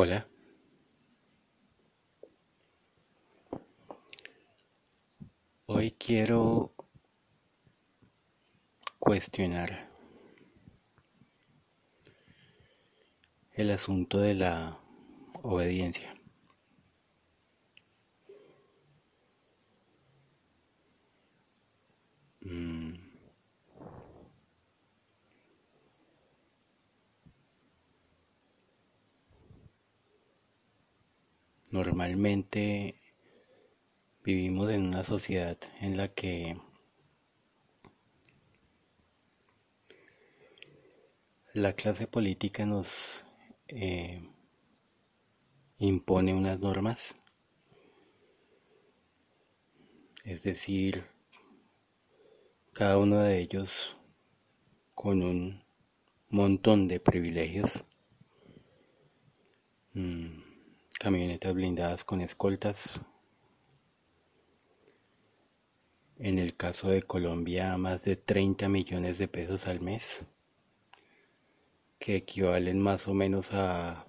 Hola. Hoy quiero cuestionar el asunto de la obediencia. Normalmente vivimos en una sociedad en la que la clase política nos eh, impone unas normas, es decir, cada uno de ellos con un montón de privilegios, mm, camionetas blindadas con escoltas, en el caso de Colombia más de 30 millones de pesos al mes que equivalen más o menos a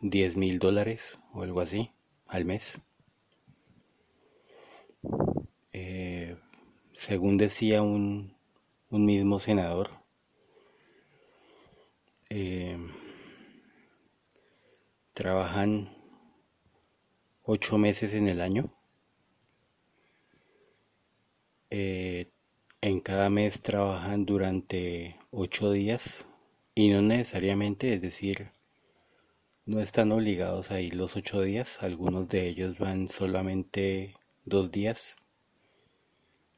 10 mil dólares o algo así al mes. Eh, según decía un, mismo senador, eh, trabajan ocho meses en el año. Eh, en cada mes trabajan durante ocho días y no necesariamente, es decir, no están obligados a ir los ocho días, algunos de ellos van solamente dos días,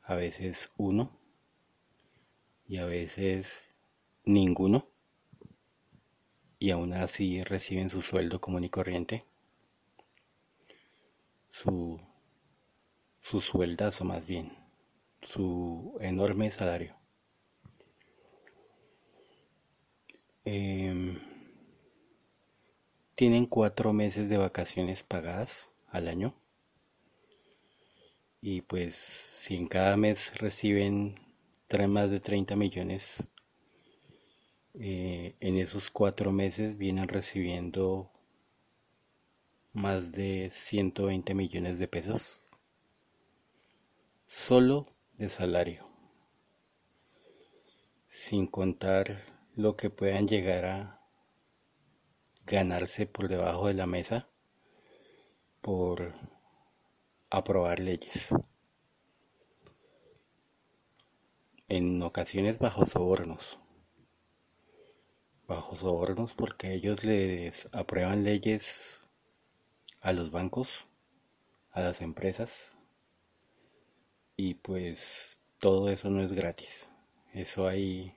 a veces uno y a veces ninguno. Y aún así reciben su sueldo común y corriente, su, su sueldazo más bien, su enorme salario. Em, tienen cuatro meses de vacaciones pagadas al año. Y pues si en cada mes reciben más de 30 millones, eh, en esos cuatro meses vienen recibiendo más de 120 millones de pesos solo de salario, sin contar lo que puedan llegar a ganarse por debajo de la mesa por aprobar leyes. En ocasiones bajo sobornos. Bajo sobornos porque ellos les aprueban leyes a los bancos, a las empresas. Y pues todo eso no es gratis. Eso hay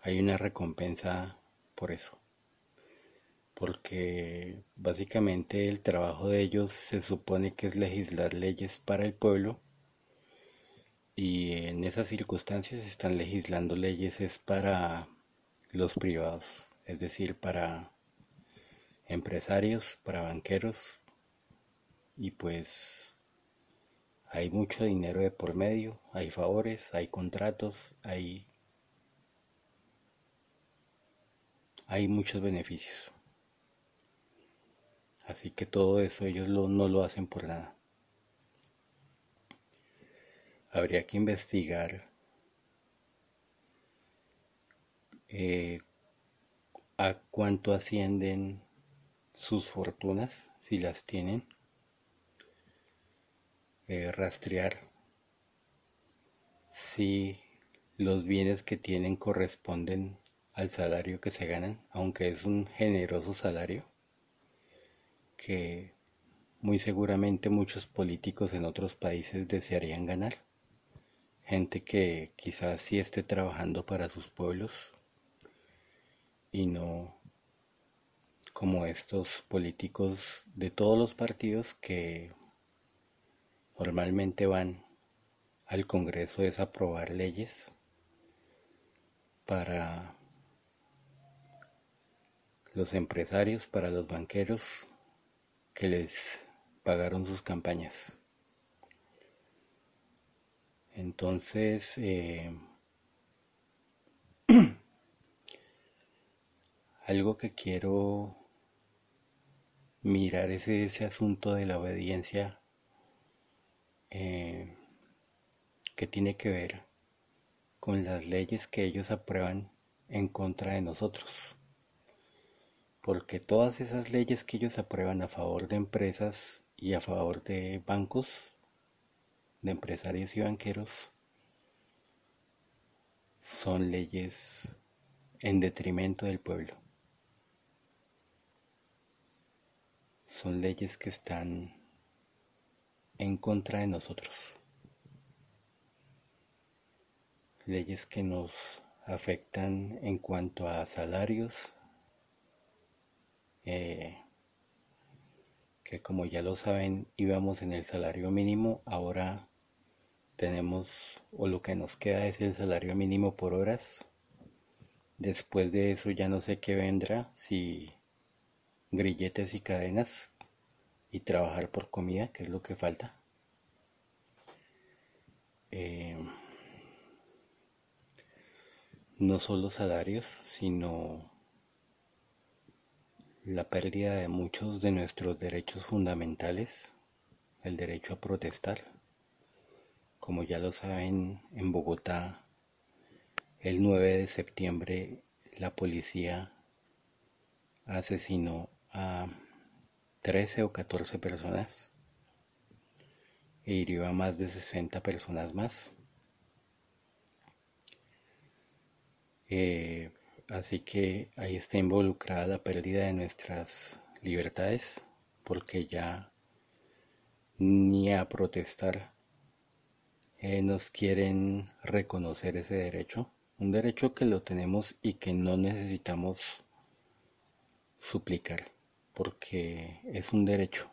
hay una recompensa por eso. Porque básicamente el trabajo de ellos se supone que es legislar leyes para el pueblo y en esas circunstancias están legislando leyes es para los privados, es decir, para empresarios, para banqueros y pues hay mucho dinero de por medio, hay favores, hay contratos, hay hay muchos beneficios. Así que todo eso ellos no lo hacen por nada. Habría que investigar eh, a cuánto ascienden sus fortunas, si las tienen, eh, rastrear si los bienes que tienen corresponden al salario que se ganan, aunque es un generoso salario que muy seguramente muchos políticos en otros países desearían ganar. Gente que quizás sí esté trabajando para sus pueblos y no como estos políticos de todos los partidos que normalmente van al Congreso es aprobar leyes para los empresarios, para los banqueros que les pagaron sus campañas. Entonces, eh, algo que quiero mirar ese, ese asunto de la obediencia eh, que tiene que ver con las leyes que ellos aprueban en contra de nosotros. Porque todas esas leyes que ellos aprueban a favor de empresas y a favor de bancos, de empresarios y banqueros, son leyes en detrimento del pueblo. Son leyes que están en contra de nosotros. Leyes que nos afectan en cuanto a salarios, eh, que como ya lo saben íbamos en el salario mínimo, ahora tenemos o lo que nos queda es el salario mínimo por horas. Después de eso ya no sé qué vendrá, si grilletes y cadenas y trabajar por comida, que es lo que falta. Eh, no solo salarios, sino la pérdida de muchos de nuestros derechos fundamentales, el derecho a protestar. Como ya lo saben, en Bogotá, el 9 de septiembre, la policía asesinó a 13 o 14 personas. E hirió a más de 60 personas más. Eh, así que ahí está involucrada la pérdida de nuestras libertades, porque ya ni a protestar eh, nos quieren reconocer ese derecho, un derecho que lo tenemos y que no necesitamos suplicar, porque es un derecho.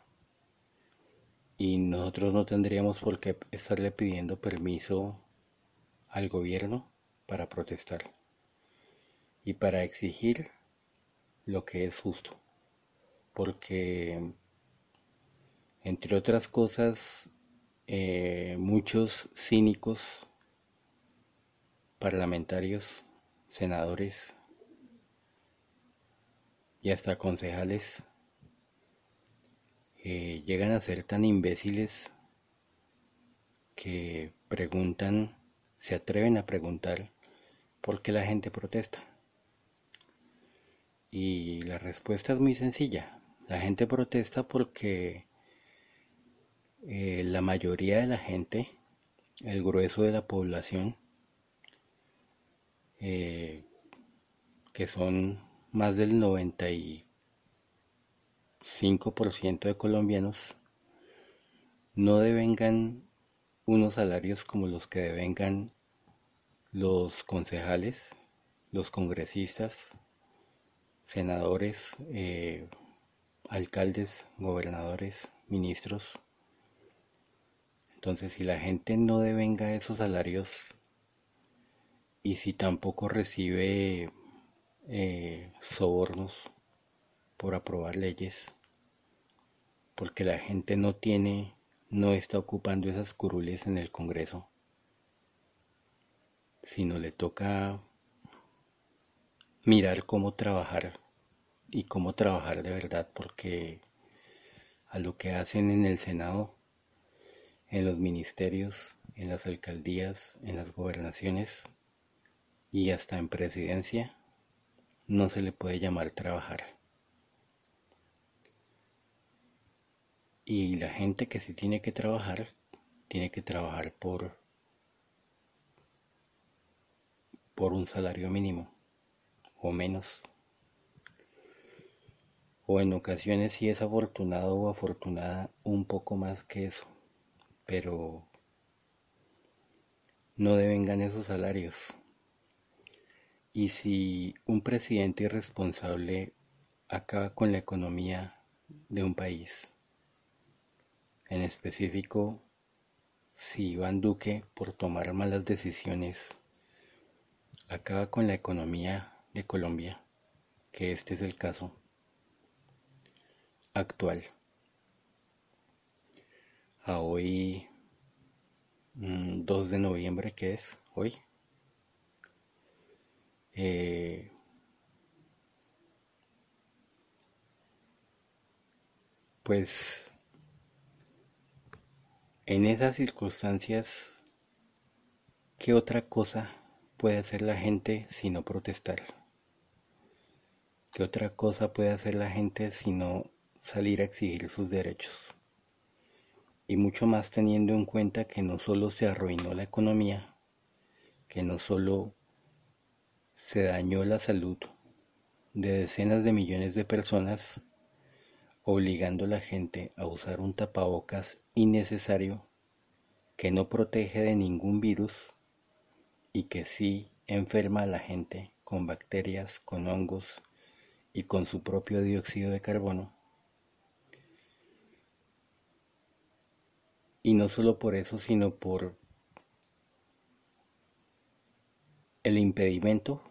Y nosotros no tendríamos por qué estarle pidiendo permiso al gobierno para protestar y para exigir lo que es justo. Porque, entre otras cosas, eh, muchos cínicos parlamentarios, senadores y hasta concejales eh, llegan a ser tan imbéciles que preguntan, se atreven a preguntar por qué la gente protesta. Y la respuesta es muy sencilla. La gente protesta porque eh, la mayoría de la gente, el grueso de la población, eh, que son más del 95% de colombianos, no devengan unos salarios como los que devengan los concejales, los congresistas, senadores, eh, alcaldes, gobernadores, ministros. Entonces, si la gente no devenga esos salarios y si tampoco recibe eh, sobornos por aprobar leyes, porque la gente no tiene, no está ocupando esas curules en el Congreso, sino le toca mirar cómo trabajar y cómo trabajar de verdad, porque a lo que hacen en el Senado, en los ministerios, en las alcaldías, en las gobernaciones y hasta en presidencia, no se le puede llamar trabajar. Y la gente que sí tiene que trabajar, tiene que trabajar por, por un salario mínimo o menos. O en ocasiones si es afortunado o afortunada un poco más que eso. Pero no devengan esos salarios. Y si un presidente irresponsable acaba con la economía de un país, en específico si Iván Duque, por tomar malas decisiones, acaba con la economía de Colombia, que este es el caso actual. A hoy, 2 mm, de noviembre, que es hoy, eh, Pues en esas circunstancias, ¿qué otra cosa puede hacer la gente sino protestar? ¿Qué otra cosa puede hacer la gente sino salir a exigir sus derechos? Y mucho más teniendo en cuenta que no solo se arruinó la economía, que no solo se dañó la salud de decenas de millones de personas, obligando a la gente a usar un tapabocas innecesario que no protege de ningún virus y que sí enferma a la gente con bacterias, con hongos y con su propio dióxido de carbono. Y no solo por eso, sino por el impedimento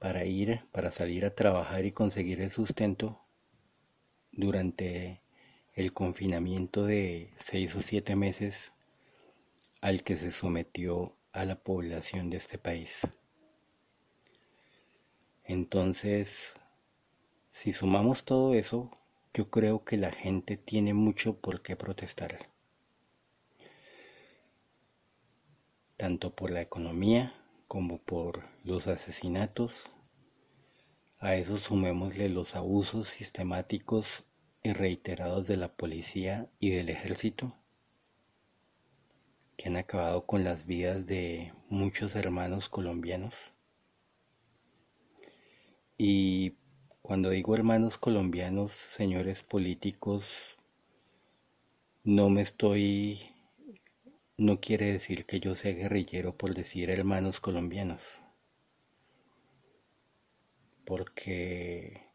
para ir, para salir a trabajar y conseguir el sustento durante el confinamiento de seis o siete meses al que se sometió a la población de este país. Entonces, si sumamos todo eso, yo creo que la gente tiene mucho por qué protestar. Tanto por la economía como por los asesinatos. A eso sumémosle los abusos sistemáticos y reiterados de la policía y del ejército que han acabado con las vidas de muchos hermanos colombianos. Y cuando digo hermanos colombianos, señores políticos, no me estoy, no quiere decir que yo sea guerrillero por decir hermanos colombianos, porque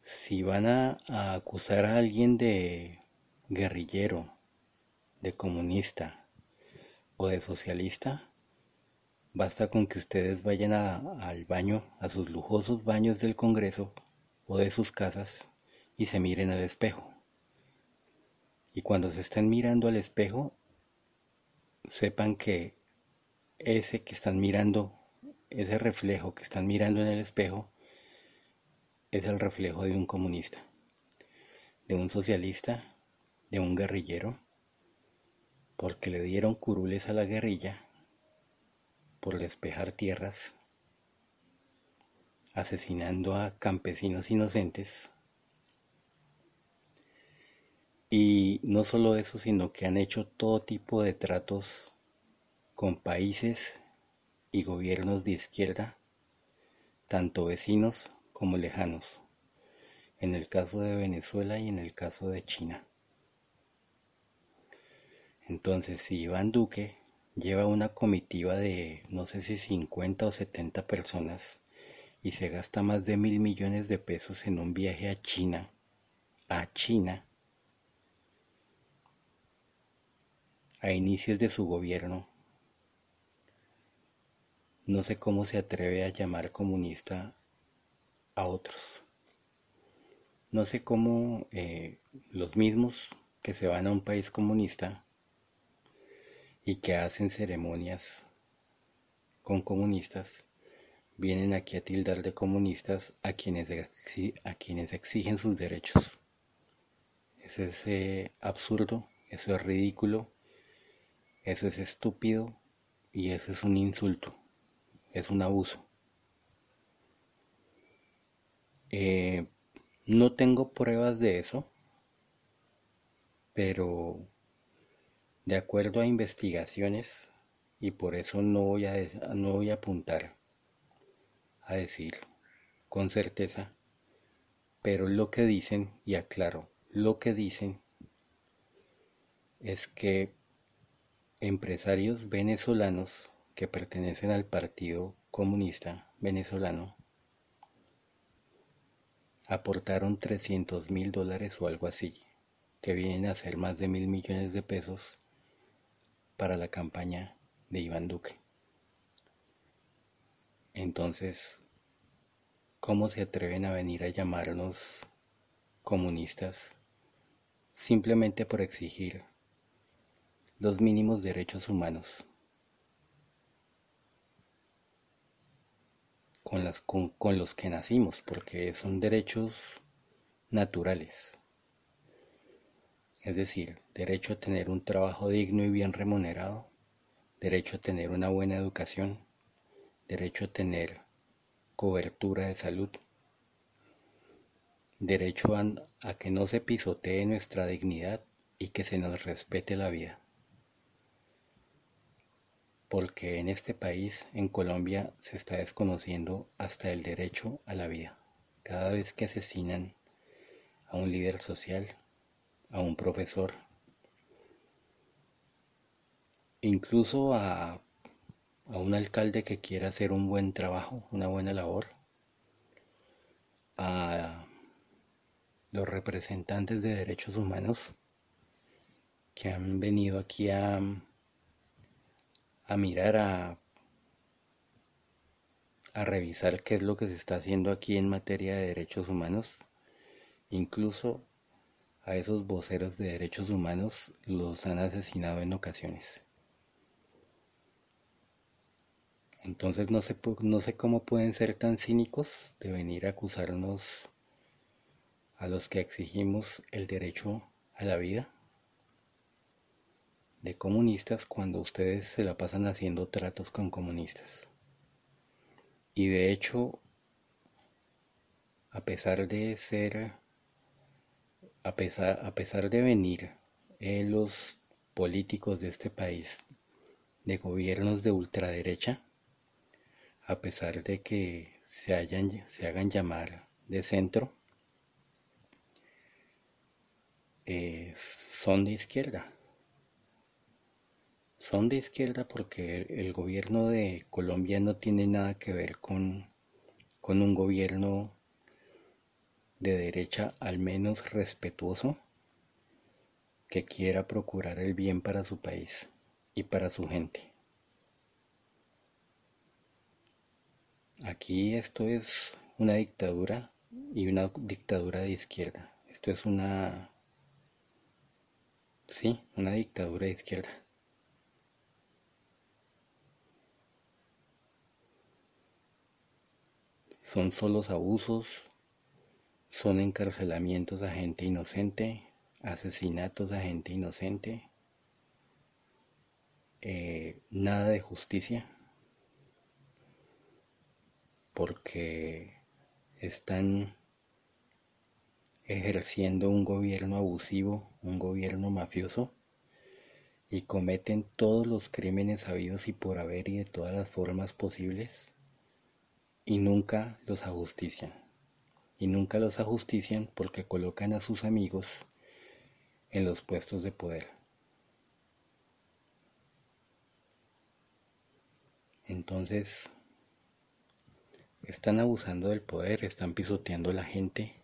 si van a, acusar a alguien de guerrillero, de comunista o de socialista, Basta con que ustedes vayan al baño, a sus lujosos baños del Congreso o de sus casas y se miren al espejo. Y cuando se estén mirando al espejo, sepan que ese que están mirando, ese reflejo que están mirando en el espejo, es el reflejo de un comunista, de un socialista, de un guerrillero, porque le dieron curules a la guerrilla por despejar tierras, asesinando a campesinos inocentes. Y no solo eso, sino que han hecho todo tipo de tratos con países y gobiernos de izquierda, tanto vecinos como lejanos, en el caso de Venezuela y en el caso de China. Entonces, si Iván Duque lleva una comitiva de no sé si 50 o 70 personas y se gasta más de mil millones de pesos en un viaje a China, a China, a inicios de su gobierno. No sé cómo se atreve a llamar comunista a otros. No sé cómo eh, los mismos que se van a un país comunista y que hacen ceremonias con comunistas, vienen aquí a tildar de comunistas a quienes, a quienes exigen sus derechos. Eso es absurdo, eso es ridículo, eso es estúpido y eso es un insulto, es un abuso. Eh, no tengo pruebas de eso, pero de acuerdo a investigaciones, y por eso no voy a, no voy a apuntar a decir con certeza, pero lo que dicen, y aclaro, lo que dicen es que empresarios venezolanos que pertenecen al Partido Comunista Venezolano aportaron 300 mil dólares o algo así, que vienen a ser más de mil millones de pesos para la campaña de Iván Duque. Entonces, ¿cómo se atreven a venir a llamarnos comunistas simplemente por exigir los mínimos derechos humanos? Con, los que nacimos, porque son derechos naturales. Es decir, derecho a tener un trabajo digno y bien remunerado, derecho a tener una buena educación, derecho a tener cobertura de salud, derecho a, que no se pisotee nuestra dignidad y que se nos respete la vida. Porque en este país, en Colombia, se está desconociendo hasta el derecho a la vida. Cada vez que asesinan a un líder social, a un profesor, incluso a, un alcalde que quiera hacer un buen trabajo, una buena labor, a los representantes de derechos humanos que han venido aquí a, a mirar, a, a revisar qué es lo que se está haciendo aquí en materia de derechos humanos. Incluso a esos voceros de derechos humanos los han asesinado en ocasiones. Entonces no sé, no sé cómo pueden ser tan cínicos de venir a acusarnos a los que exigimos el derecho a la vida de comunistas cuando ustedes se la pasan haciendo tratos con comunistas. Y de hecho, a pesar de ser, a pesar, a pesar de venir eh, los políticos de este país de gobiernos de ultraderecha, a pesar de que se, hayan, se hagan llamar de centro, Eh, son de izquierda. Son de izquierda porque el gobierno de Colombia no tiene nada que ver con, con un gobierno de derecha al menos respetuoso que quiera procurar el bien para su país y para su gente. Aquí esto es una dictadura y una dictadura de izquierda. Esto es una Sí, una dictadura de izquierda. Son solos abusos, son encarcelamientos a gente inocente, asesinatos a gente inocente, eh, nada de justicia, porque están ejerciendo un gobierno abusivo, un gobierno mafioso, y cometen todos los crímenes habidos y por haber y de todas las formas posibles, y nunca los ajustician. Y nunca los ajustician porque colocan a sus amigos en los puestos de poder. Entonces, están abusando del poder, están pisoteando a la gente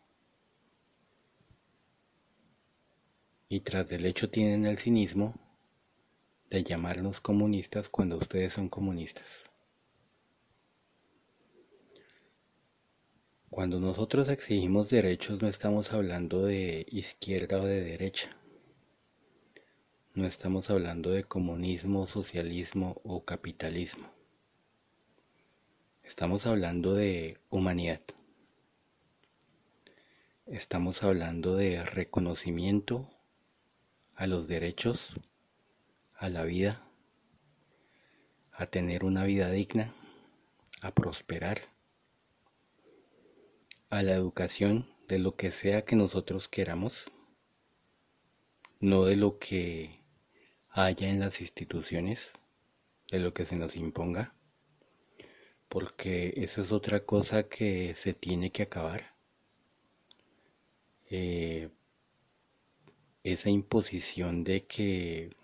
y tras del hecho tienen el cinismo de llamarnos comunistas cuando ustedes son comunistas. Cuando nosotros exigimos derechos no estamos hablando de izquierda o de derecha. No estamos hablando de comunismo, socialismo o capitalismo. Estamos hablando de humanidad. Estamos hablando de reconocimiento a los derechos, a la vida, a tener una vida digna, a prosperar, a la educación de lo que sea que nosotros queramos, no de lo que haya en las instituciones, de lo que se nos imponga, porque eso es otra cosa que se tiene que acabar. Eh, esa imposición de que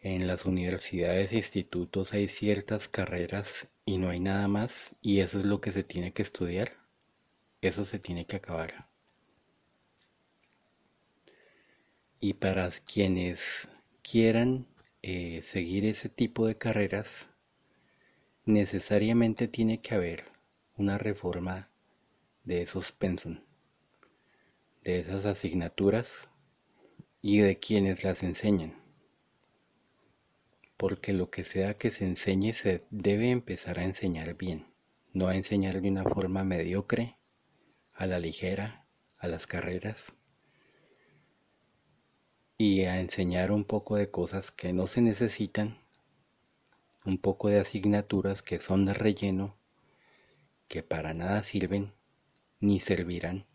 en las universidades e institutos hay ciertas carreras y no hay nada más y eso es lo que se tiene que estudiar, eso se tiene que acabar. Y para quienes quieran eh, seguir ese tipo de carreras, necesariamente tiene que haber una reforma de esos pensum, de esas asignaturas y de quienes las enseñan. Porque lo que sea que se enseñe se debe empezar a enseñar bien, no a enseñar de una forma mediocre, a la ligera, a las carreras y a enseñar un poco de cosas que no se necesitan, un poco de asignaturas que son de relleno, que para nada sirven ni servirán,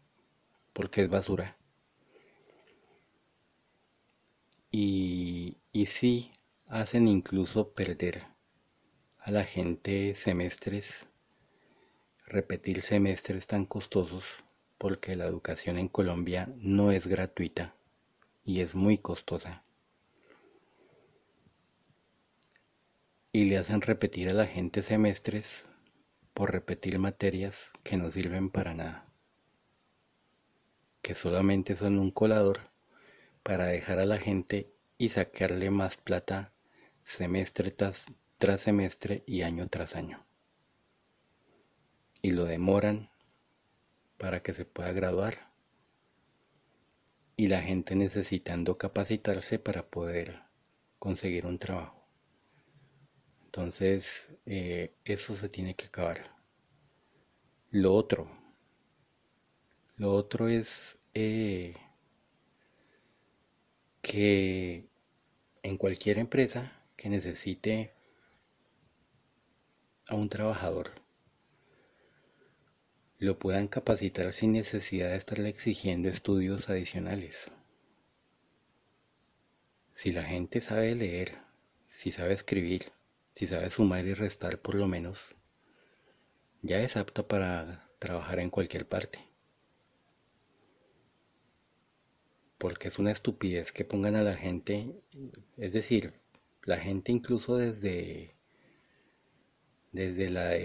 porque es basura. Y, y sí hacen incluso perder a la gente semestres, repetir semestres tan costosos, porque la educación en Colombia no es gratuita y es muy costosa. Y le hacen repetir a la gente semestres por repetir materias que no sirven para nada, que solamente son un colador para dejar a la gente y sacarle más plata semestre tras, tras semestre y año tras año. Y lo demoran para que se pueda graduar y la gente necesitando capacitarse para poder conseguir un trabajo. Entonces, eh, eso se tiene que acabar. Lo otro, lo otro es eh, que en cualquier empresa que necesite a un trabajador lo puedan capacitar sin necesidad de estarle exigiendo estudios adicionales. Si la gente sabe leer, si sabe escribir, si sabe sumar y restar por lo menos, ya es apta para trabajar en cualquier parte. Porque es una estupidez que pongan a la gente, es decir, la gente incluso desde, desde la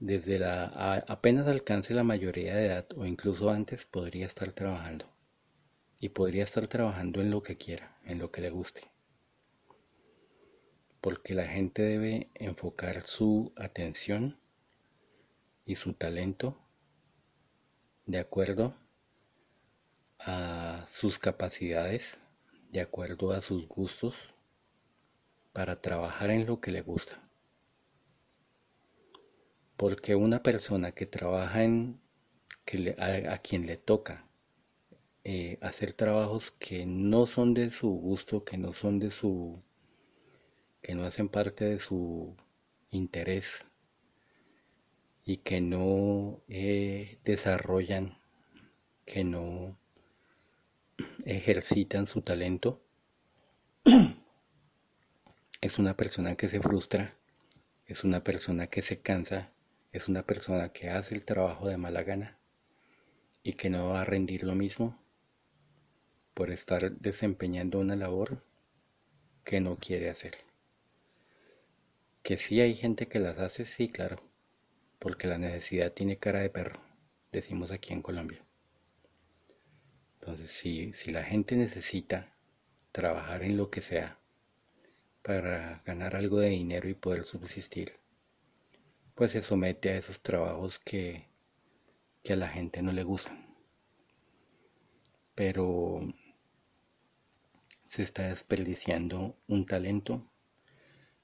desde la apenas alcance la mayoría de edad o incluso antes podría estar trabajando. Y podría estar trabajando en lo que quiera, en lo que le guste. Porque la gente debe enfocar su atención y su talento de acuerdo a sus capacidades, de acuerdo a sus gustos, para trabajar en lo que le gusta. Porque una persona que trabaja en, que a, quien le toca eh, hacer trabajos que no son de su gusto, que no son de su, que no hacen parte de su interés y que no eh, desarrollan, que no ejercitan su talento, es una persona que se frustra, es una persona que se cansa es una persona que hace el trabajo de mala gana y que no va a rendir lo mismo por estar desempeñando una labor que no quiere hacer. Que sí hay gente que las hace, sí, claro, porque la necesidad tiene cara de perro, decimos aquí en Colombia. Entonces, si, si la gente necesita trabajar en lo que sea para ganar algo de dinero y poder subsistir, pues se somete a esos trabajos que, a la gente no le gustan. Pero se está desperdiciando un talento,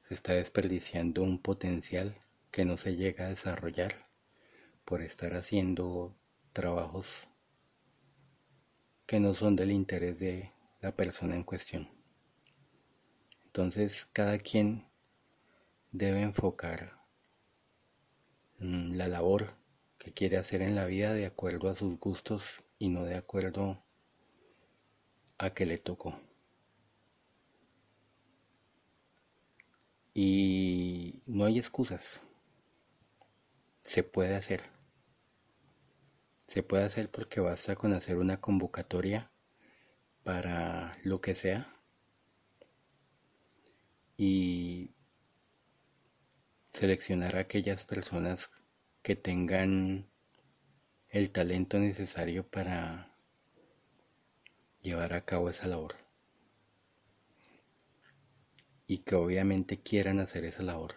se está desperdiciando un potencial que no se llega a desarrollar por estar haciendo trabajos que no son del interés de la persona en cuestión. Entonces cada quien debe enfocar la labor que quiere hacer en la vida de acuerdo a sus gustos y no de acuerdo a que le tocó. Y no hay excusas. Se puede hacer. Se puede hacer porque basta con hacer una convocatoria para lo que sea y seleccionar a aquellas personas que tengan el talento necesario para llevar a cabo esa labor. Y que obviamente quieran hacer esa labor.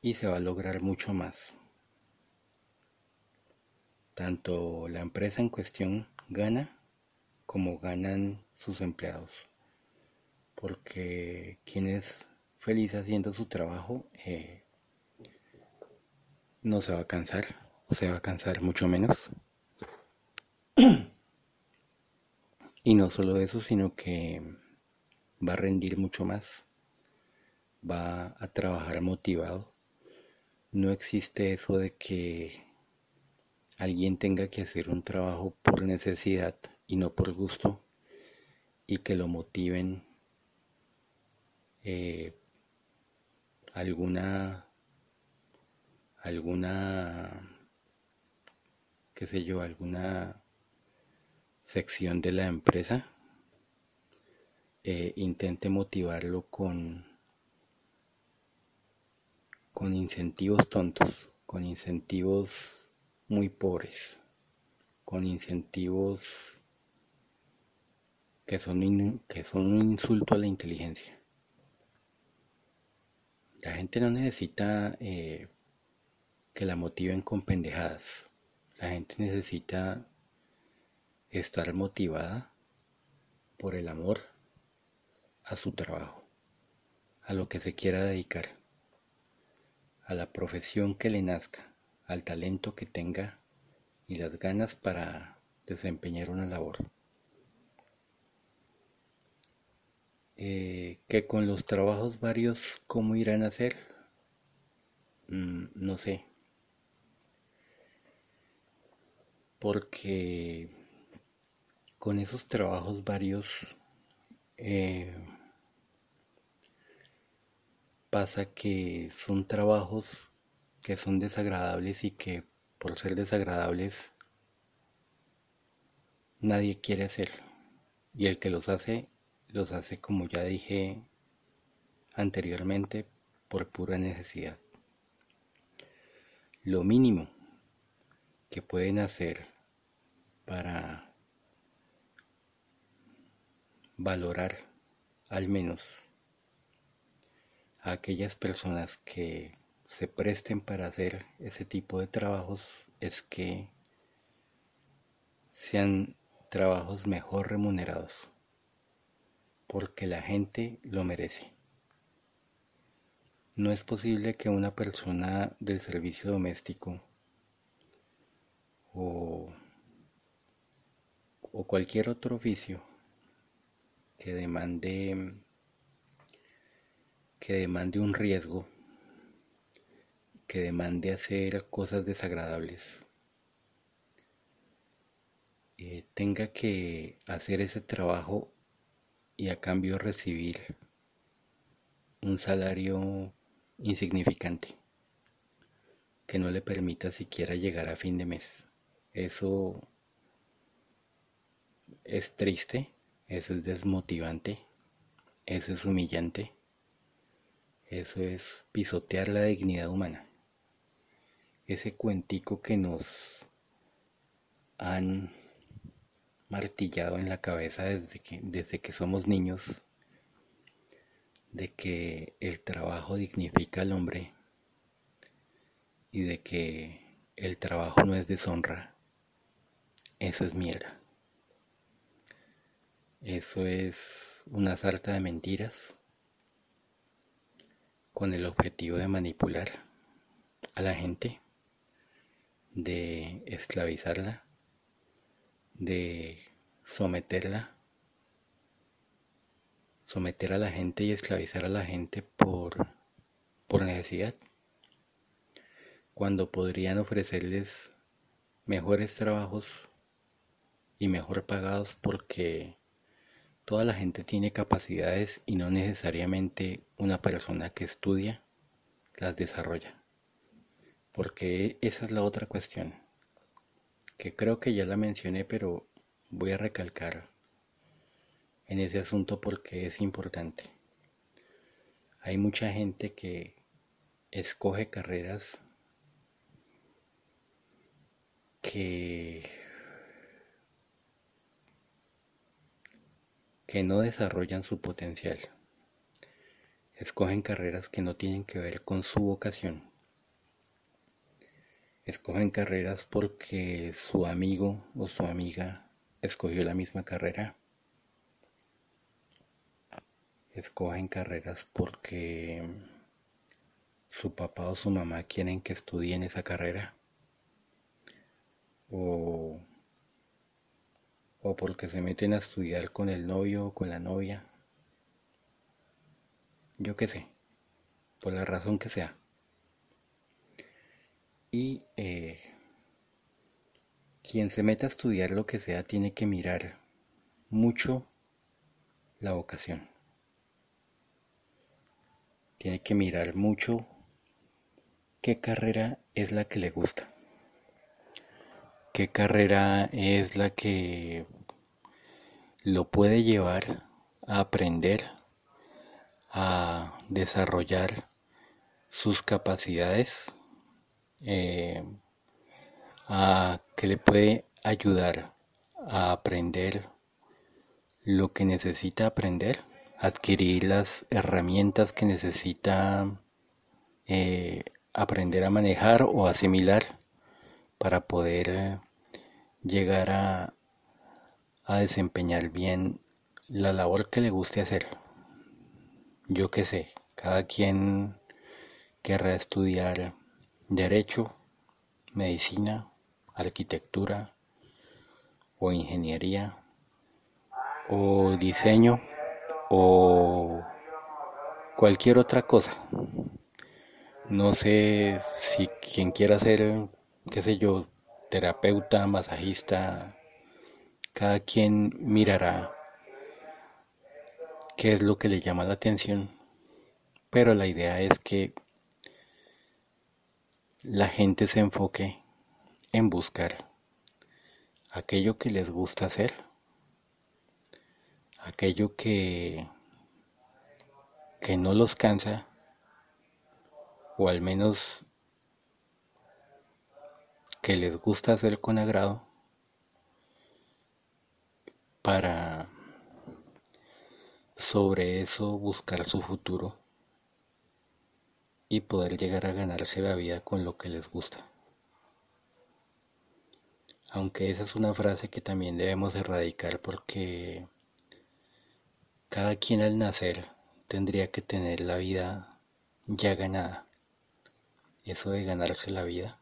Y se va a lograr mucho más. Tanto la empresa en cuestión gana como ganan sus empleados. Porque quienes feliz haciendo su trabajo, eh, no se va a cansar. se va a cansar mucho menos. Y no solo eso, sino que va a rendir mucho más, va a trabajar motivado. No existe eso de que alguien tenga que hacer un trabajo por necesidad y no por gusto y que lo motiven eh, alguna alguna qué sé yo alguna sección de la empresa eh, intente motivarlo con con incentivos tontos con incentivos muy pobres con incentivos que son, que son un insulto a la inteligencia. La gente no necesita eh, que la motiven con pendejadas. La gente necesita estar motivada por el amor a su trabajo, a lo que se quiera dedicar, a la profesión que le nazca, al talento que tenga y las ganas para desempeñar una labor. Eh, que con los trabajos varios, ¿cómo irán a ser? Mm, no sé. Porque con esos trabajos varios eh, pasa que son trabajos que son desagradables y que por ser desagradables nadie quiere hacer. Y el que los hace los hace, como ya dije anteriormente, por pura necesidad. Lo mínimo que pueden hacer para valorar al menos a aquellas personas que se presten para hacer ese tipo de trabajos es que sean trabajos mejor remunerados porque la gente lo merece. No es posible que una persona del servicio doméstico o, cualquier otro oficio que demande que demande un riesgo, que demande hacer cosas desagradables, eh, tenga que hacer ese trabajo y a cambio recibir un salario insignificante que no le permita siquiera llegar a fin de mes. Eso es triste, eso es desmotivante, eso es humillante, eso es pisotear la dignidad humana. Ese cuentico que nos han martillado en la cabeza desde que, desde que somos niños de que el trabajo dignifica al hombre y de que el trabajo no es deshonra. Eso es mierda. Eso es una sarta de mentiras con el objetivo de manipular a la gente, de esclavizarla de someterla, someter a la gente y esclavizar a la gente por, por necesidad, cuando podrían ofrecerles mejores trabajos y mejor pagados porque toda la gente tiene capacidades y no necesariamente una persona que estudia las desarrolla. Porque esa es la otra cuestión que creo que ya la mencioné, pero voy a recalcar en ese asunto porque es importante. Hay mucha gente que escoge carreras que que no desarrollan su potencial. Escogen carreras que no tienen que ver con su vocación escogen carreras porque su amigo o su amiga escogió la misma carrera. Escogen carreras porque su papá o su mamá quieren que estudien esa carrera. o, o porque se meten a estudiar con el novio o con la novia. Yo qué sé, por la razón que sea. Y eh, quien se meta a estudiar lo que sea tiene que mirar mucho la vocación. Tiene que mirar mucho qué carrera es la que le gusta. Qué carrera es la que lo puede llevar a aprender, a desarrollar sus capacidades, eh, a que le puede ayudar a aprender lo que necesita aprender, adquirir las herramientas que necesita eh, aprender a manejar o asimilar para poder llegar a, a desempeñar bien la labor que le guste hacer. Yo qué sé, cada quien querrá estudiar derecho, medicina, arquitectura o ingeniería o diseño o cualquier otra cosa. No sé si quien quiera ser, qué sé yo, terapeuta, masajista, cada quien mirará qué es lo que le llama la atención, pero la idea es que la gente se enfoque en buscar aquello que les gusta hacer aquello que, que no los cansa, o al menos que les gusta hacer con agrado, para sobre eso buscar su futuro y poder llegar a ganarse la vida con lo que les gusta. Aunque esa es una frase que también debemos erradicar porque cada quien al nacer tendría que tener la vida ya ganada. Eso de ganarse la vida.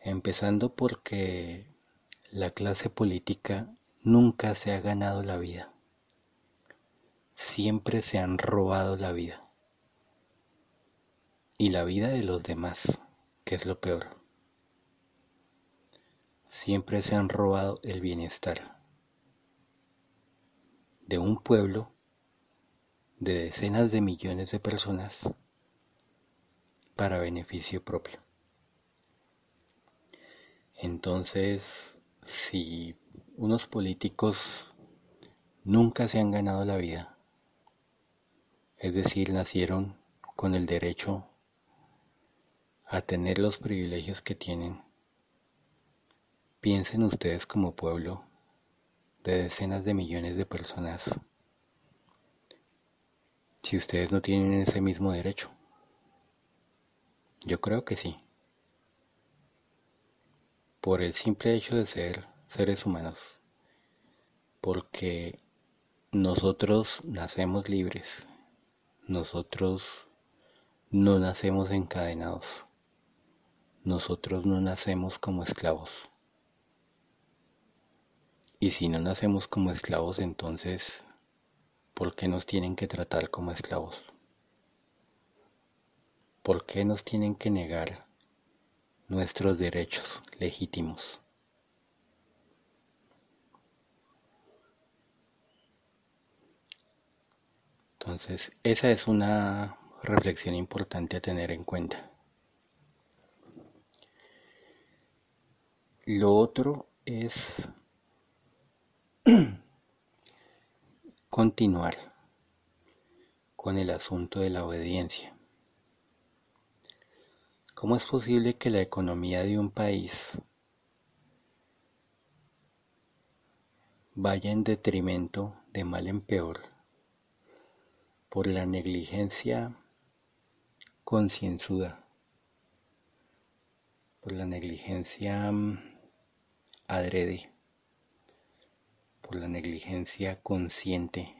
Empezando porque la clase política nunca se ha ganado la vida. Siempre se han robado la vida. Y la vida de los demás, que es lo peor. Siempre se han robado el bienestar de un pueblo de decenas de millones de personas para beneficio propio. Entonces, si unos políticos nunca se han ganado la vida, es decir, nacieron con el derecho a tener los privilegios que tienen, piensen ustedes como pueblo de decenas de millones de personas si ustedes no tienen ese mismo derecho? Yo creo que sí. Por el simple hecho de ser seres humanos. Porque nosotros nacemos libres. Nosotros no nacemos encadenados. Nosotros no nacemos como esclavos. Y si no nacemos como esclavos, entonces, ¿por qué nos tienen que tratar como esclavos? ¿Por qué nos tienen que negar nuestros derechos legítimos? Entonces, esa es una reflexión importante a tener en cuenta. Lo otro es continuar con el asunto de la obediencia. ¿Cómo es posible que la economía de un país vaya en detrimento de mal en peor por la negligencia concienzuda, por la negligencia mm, adrede por la negligencia consciente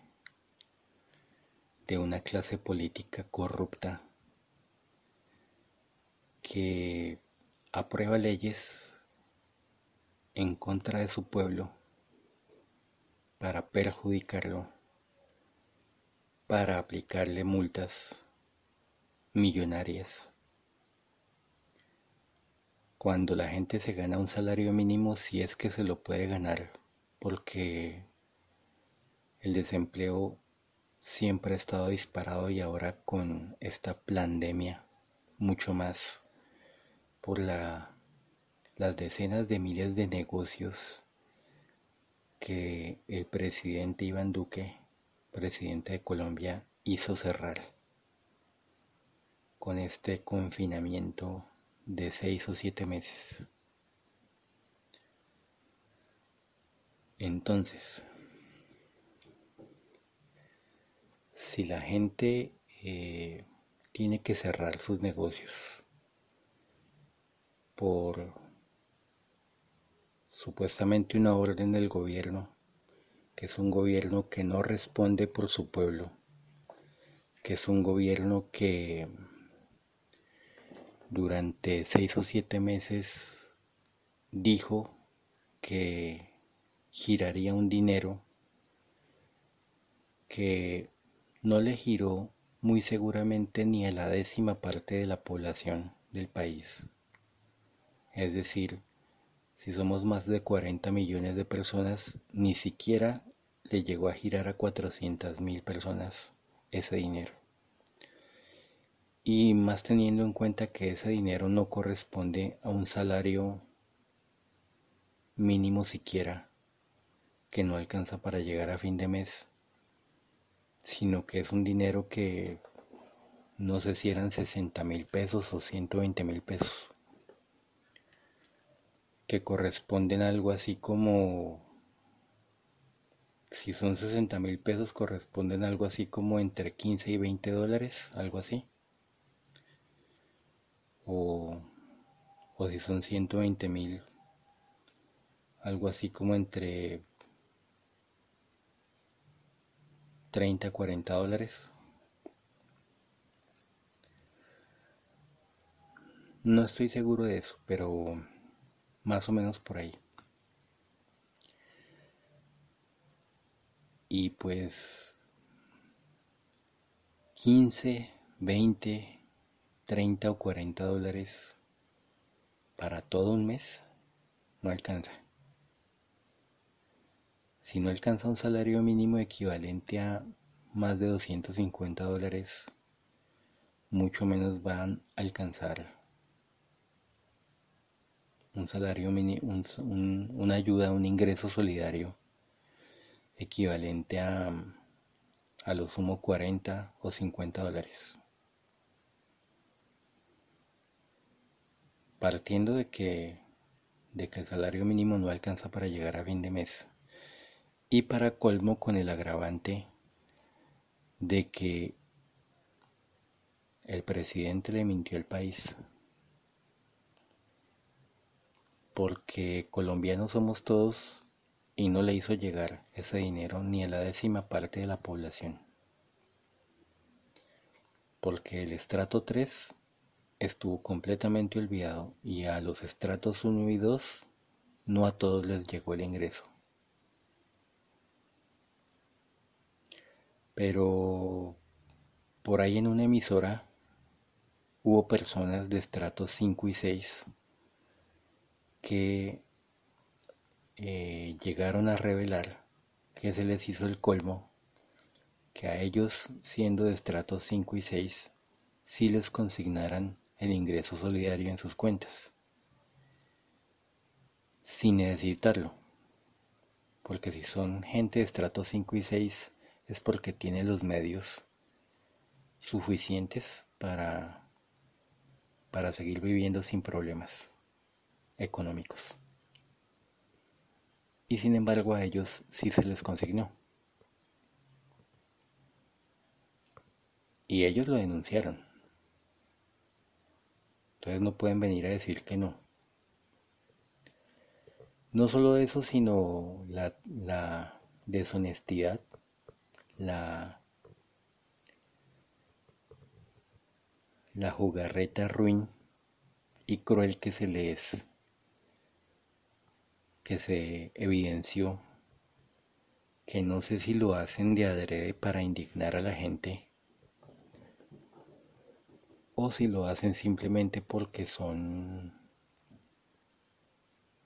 de una clase política corrupta que aprueba leyes en contra de su pueblo para perjudicarlo, para aplicarle multas millonarias. Cuando la gente se gana un salario mínimo, si es que se lo puede ganar, porque el desempleo siempre ha estado disparado y ahora con esta pandemia mucho más por la, las decenas de miles de negocios que el presidente Iván Duque, presidente de Colombia, hizo cerrar con este confinamiento de seis o siete meses. Entonces, si la gente eh, tiene que cerrar sus negocios por supuestamente una orden del gobierno, que es un gobierno que no responde por su pueblo, que es un gobierno que durante seis o siete meses dijo que giraría un dinero que no le giró muy seguramente ni a la décima parte de la población del país. Es decir, si somos más de 40 millones de personas, ni siquiera le llegó a girar a 400 mil personas ese dinero. Y más teniendo en cuenta que ese dinero no corresponde a un salario mínimo siquiera, que no alcanza para llegar a fin de mes, sino que es un dinero que no sé si eran 60 mil pesos o 120 mil pesos que corresponden algo así como, si son 60 mil pesos, corresponden algo así como entre 15 y 20 dólares, algo así. O, o si son 120 mil, algo así como entre 30 a 40 dólares. No estoy seguro de eso, pero más o menos por ahí. Y pues 15, 20, 30 o 40 dólares para todo un mes no alcanza. Si no alcanza un salario mínimo equivalente a más de 250 dólares, mucho menos van a alcanzar un salario mínimo, una ayuda, un ingreso solidario equivalente a, a lo sumo 40 o 50 dólares. Partiendo de que, de que el salario mínimo no alcanza para llegar a fin de mes y para colmo con el agravante de que el presidente le mintió al país porque colombianos somos todos y no le hizo llegar ese dinero ni a la décima parte de la población. Porque el estrato 3 estuvo completamente olvidado y a los estratos 1 y 2 no a todos les llegó el ingreso. Pero por ahí en una emisora hubo personas de estratos 5 y 6 que eh, llegaron a revelar que se les hizo el colmo, que a ellos, siendo de estratos 5 y 6, sí les consignaran el ingreso solidario en sus cuentas, sin necesitarlo, porque si son gente de estratos 5 y 6 es porque tienen los medios suficientes para, para seguir viviendo sin problemas económicos. Y sin embargo a ellos sí se les consignó. Y ellos lo denunciaron. Entonces no pueden venir a decir que no. No solo eso, sino la, deshonestidad, la, la jugarreta ruin y cruel que se les que se evidenció que no sé si lo hacen de adrede para indignar a la gente o si lo hacen simplemente porque son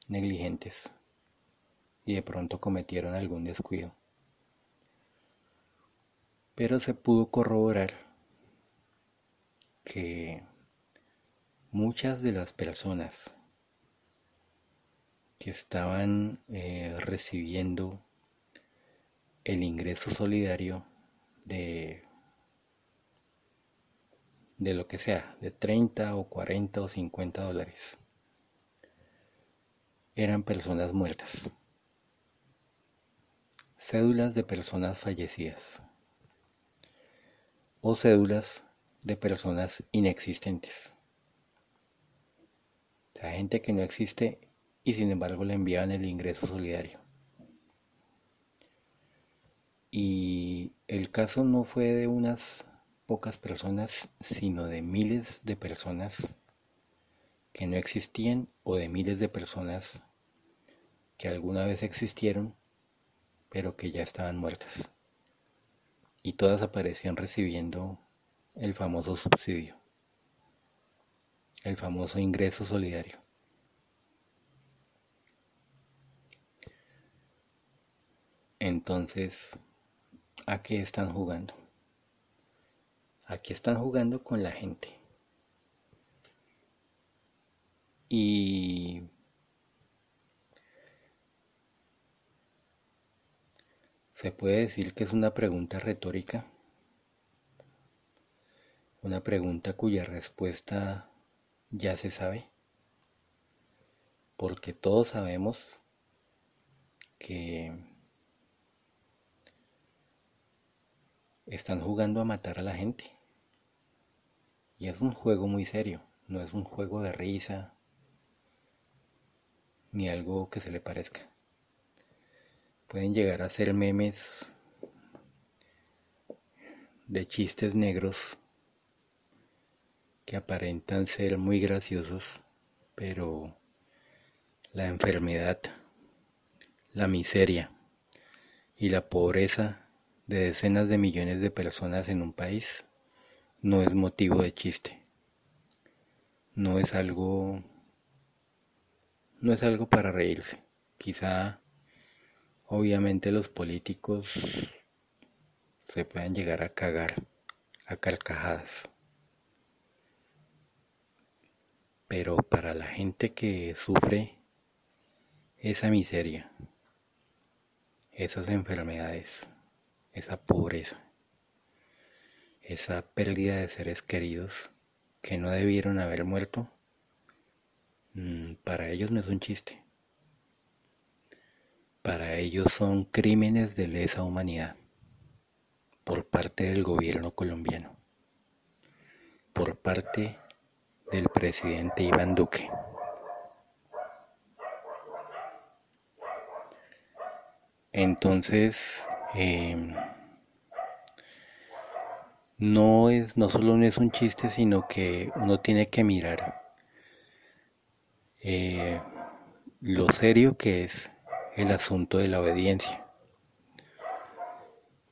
negligentes y de pronto cometieron algún descuido. Pero se pudo corroborar que muchas de las personas que estaban eh, recibiendo el ingreso solidario de, de lo que sea, de 30 o 40 o 50 dólares, eran personas muertas, cédulas de personas fallecidas o cédulas de personas inexistentes. O sea, gente que no existe y sin embargo le envían el ingreso solidario. Y el caso no fue de unas pocas personas, sino de miles de personas que no existían o de miles de personas que alguna vez existieron, pero que ya estaban muertas. Y todas aparecían recibiendo el famoso subsidio, el famoso ingreso solidario. Entonces, ¿a qué están jugando? Aquí están jugando con la gente. Y se puede decir que es una pregunta retórica una pregunta cuya respuesta ya se sabe, porque todos sabemos que están jugando a matar a la gente. Y es un juego muy serio, no es un juego de risa ni algo que se le parezca. Pueden llegar a ser memes de chistes negros que aparentan ser muy graciosos, pero la enfermedad, la miseria y la pobreza de decenas de millones de personas en un país no es motivo de chiste. No es algo no es algo para reírse. Quizá obviamente los políticos se puedan llegar a cagar a carcajadas. Pero para la gente que sufre esa miseria, esas enfermedades, esa pobreza, esa pérdida de seres queridos que no debieron haber muerto, mm, para ellos no es un chiste. Para ellos son crímenes de lesa humanidad por parte del gobierno colombiano, por parte del presidente Iván Duque. Entonces, em, no es, no solo no es un chiste, sino que uno tiene que mirar eh, lo serio que es el asunto de la obediencia.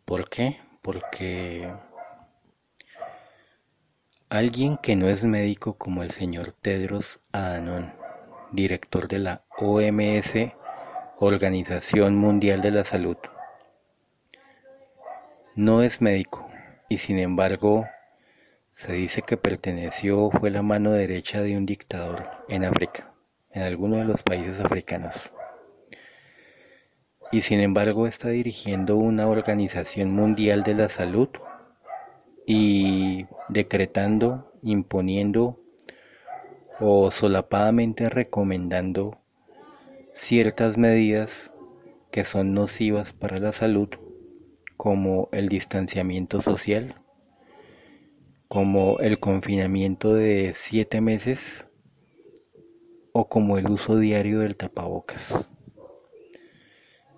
¿Por qué? Porque Alguien que no es médico como el señor Tedros Adhanom, director de la OMS, Organización Mundial de la Salud, no es médico y sin embargo se dice que perteneció fue la mano derecha de un dictador en África, en alguno de los países africanos. Y sin embargo está dirigiendo una organización mundial de la salud y decretando, imponiendo o solapadamente recomendando ciertas medidas que son nocivas para la salud, como el distanciamiento social, como el confinamiento de siete meses o como el uso diario del tapabocas,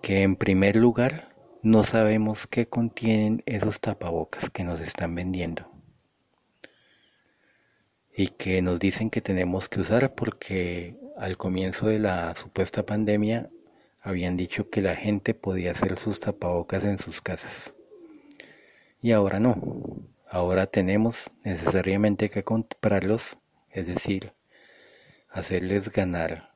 que en primer lugar no sabemos qué contienen esos tapabocas que nos están vendiendo y que nos dicen que tenemos que usar porque al comienzo de la supuesta pandemia habían dicho que la gente podía hacer sus tapabocas en sus casas. Y ahora no. Ahora tenemos necesariamente que comprarlos, es decir, hacerles ganar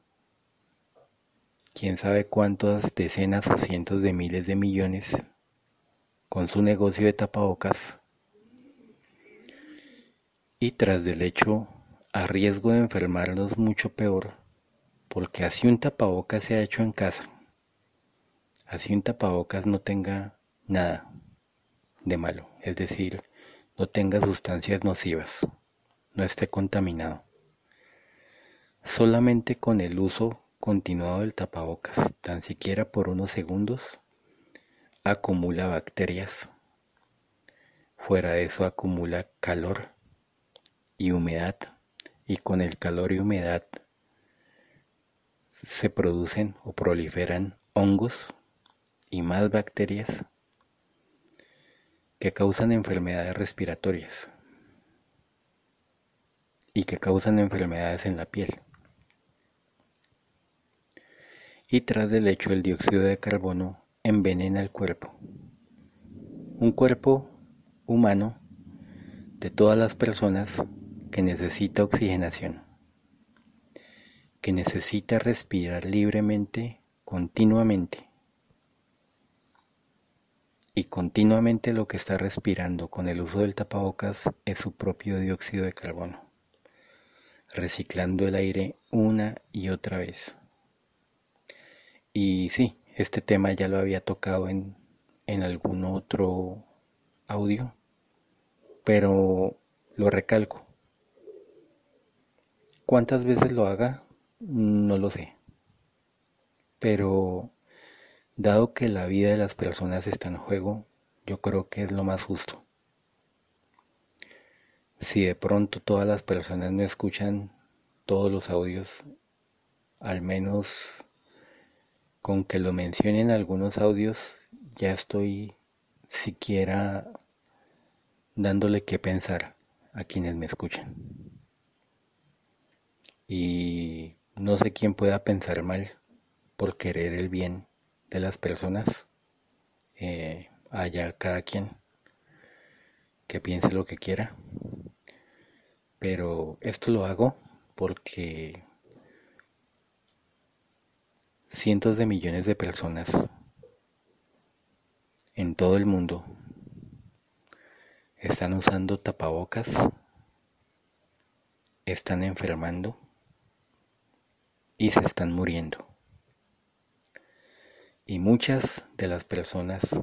quién sabe cuántas decenas o cientos de miles de millones con su negocio de tapabocas y tras del hecho a riesgo de enfermarlos mucho peor porque así un tapabocas se ha hecho en casa así un tapabocas no tenga nada de malo es decir no tenga sustancias nocivas no esté contaminado solamente con el uso continuado del tapabocas tan siquiera por unos segundos acumula bacterias. Fuera de eso acumula calor y humedad. Y con el calor y humedad se producen o proliferan hongos y más bacterias que causan enfermedades respiratorias y que causan enfermedades en la piel. Y tras del hecho el dióxido de carbono envenena el cuerpo. Un cuerpo humano de todas las personas que necesita oxigenación, que necesita respirar libremente, continuamente. Y continuamente lo que está respirando con el uso del tapabocas es su propio dióxido de carbono, reciclando el aire una y otra vez. Y sí, este tema ya lo había tocado en, en algún otro audio, pero lo recalco. ¿Cuántas veces lo haga? No lo sé. Pero dado que la vida de las personas está en juego, yo creo que es lo más justo. Si de pronto todas las personas no escuchan todos los audios, al menos con que lo mencionen algunos audios, ya estoy siquiera dándole que pensar a quienes me escuchan. Y no sé quién pueda pensar mal por querer el bien de las personas. Eh, haya cada quien que piense lo que quiera. Pero esto lo hago porque cientos de millones de personas en todo el mundo están usando tapabocas, están enfermando y se están muriendo. Y muchas de las personas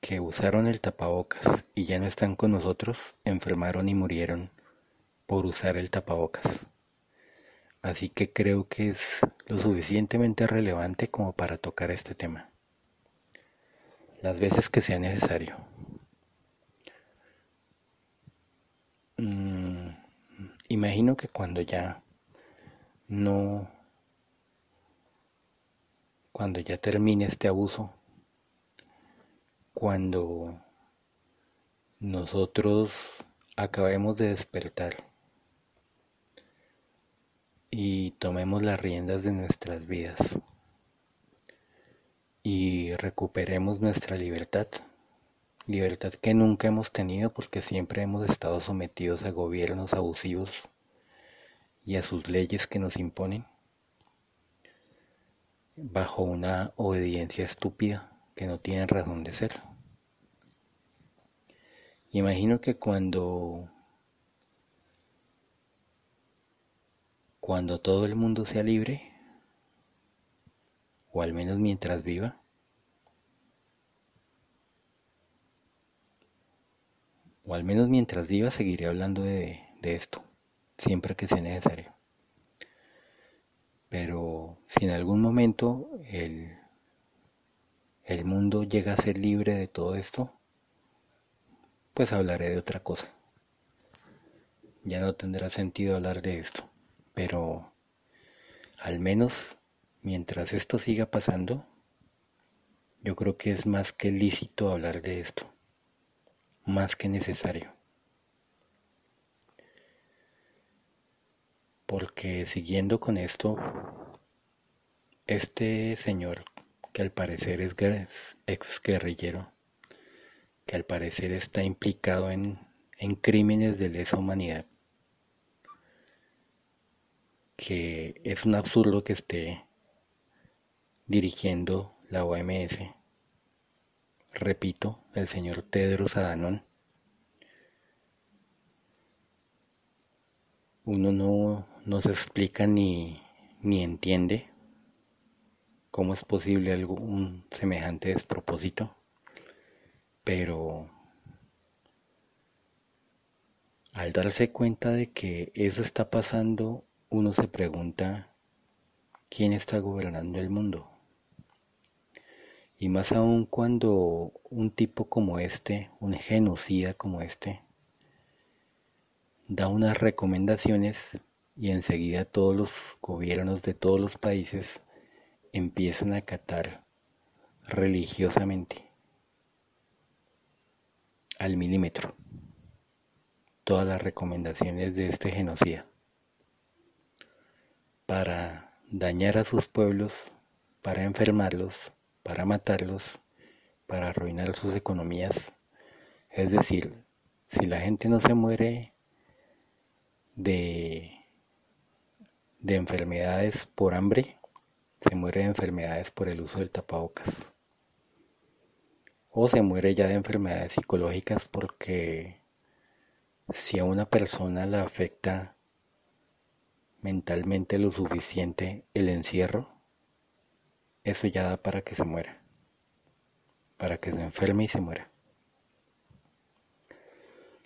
que usaron el tapabocas y ya no están con nosotros enfermaron y murieron por usar el tapabocas. Así que creo que es lo suficientemente relevante como para tocar este tema. Las veces que sea necesario. Mm, imagino que cuando ya no cuando ya termine este abuso, cuando nosotros acabemos de despertar y tomemos las riendas de nuestras vidas y recuperemos nuestra libertad, libertad que nunca hemos tenido porque siempre hemos estado sometidos a gobiernos abusivos y a sus leyes que nos imponen bajo una obediencia estúpida que no tiene razón de ser. Imagino que cuando Cuando todo el mundo sea libre, o al menos mientras viva, o al menos mientras viva seguiré hablando de, esto, siempre que sea necesario. Pero si en algún momento el, el mundo llega a ser libre de todo esto, pues hablaré de otra cosa. Ya no tendrá sentido hablar de esto pero al menos mientras esto siga pasando, yo creo que es más que lícito hablar de esto, más que necesario. Porque siguiendo con esto, Este señor, que al parecer es ex guerrillero, que al parecer está implicado en, en crímenes de lesa humanidad, que es un absurdo que esté dirigiendo la OMS. Repito, el señor Tedros Adhanom. Uno no, no se explica ni, ni entiende cómo es posible algún semejante despropósito, pero al darse cuenta de que eso está pasando, uno se pregunta quién está gobernando el mundo. Y más aún cuando un tipo como este, un genocida como este, da unas recomendaciones y enseguida todos los gobiernos de todos los países empiezan a acatar religiosamente al milímetro todas las recomendaciones de este genocida para dañar a sus pueblos, para enfermarlos, para matarlos, para arruinar sus economías. Es decir, si la gente no se muere de, de enfermedades por hambre, se muere de enfermedades por el uso del tapabocas. O se muere ya de enfermedades psicológicas porque si a una persona la afecta mentalmente lo suficiente el encierro, eso ya da para que se muera, para que se enferme y se muera.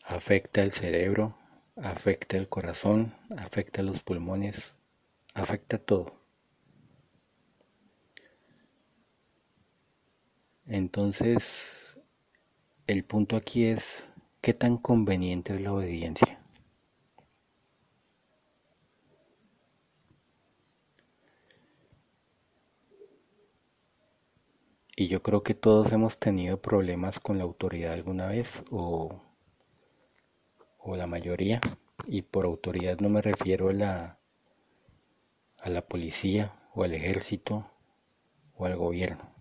Afecta el cerebro, afecta el corazón, afecta los pulmones, afecta todo. Entonces, el punto aquí es qué tan conveniente es la obediencia. Y yo creo que todos hemos tenido problemas con la autoridad alguna vez o, o la mayoría. Y por autoridad no me refiero a la, a la policía o al ejército o al gobierno,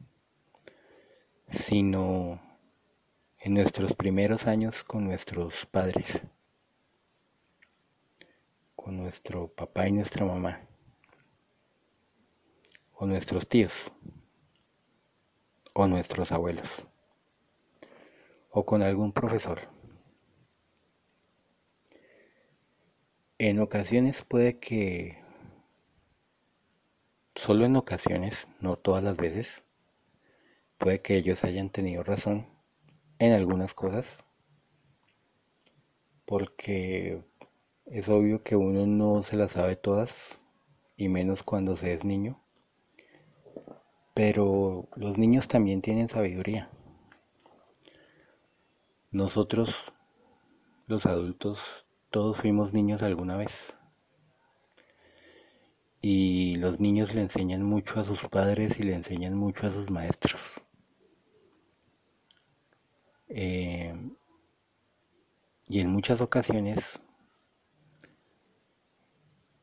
sino en nuestros primeros años con nuestros padres, con nuestro papá y nuestra mamá, o nuestros tíos o nuestros abuelos, o con algún profesor. En ocasiones puede que, solo en ocasiones, no todas las veces, puede que ellos hayan tenido razón en algunas cosas, porque es obvio que uno no se las sabe todas, y menos cuando se es niño. Pero los niños también tienen sabiduría. Nosotros, los adultos, todos fuimos niños alguna vez. Y los niños le enseñan mucho a sus padres y le enseñan mucho a sus maestros. Eh, y en muchas ocasiones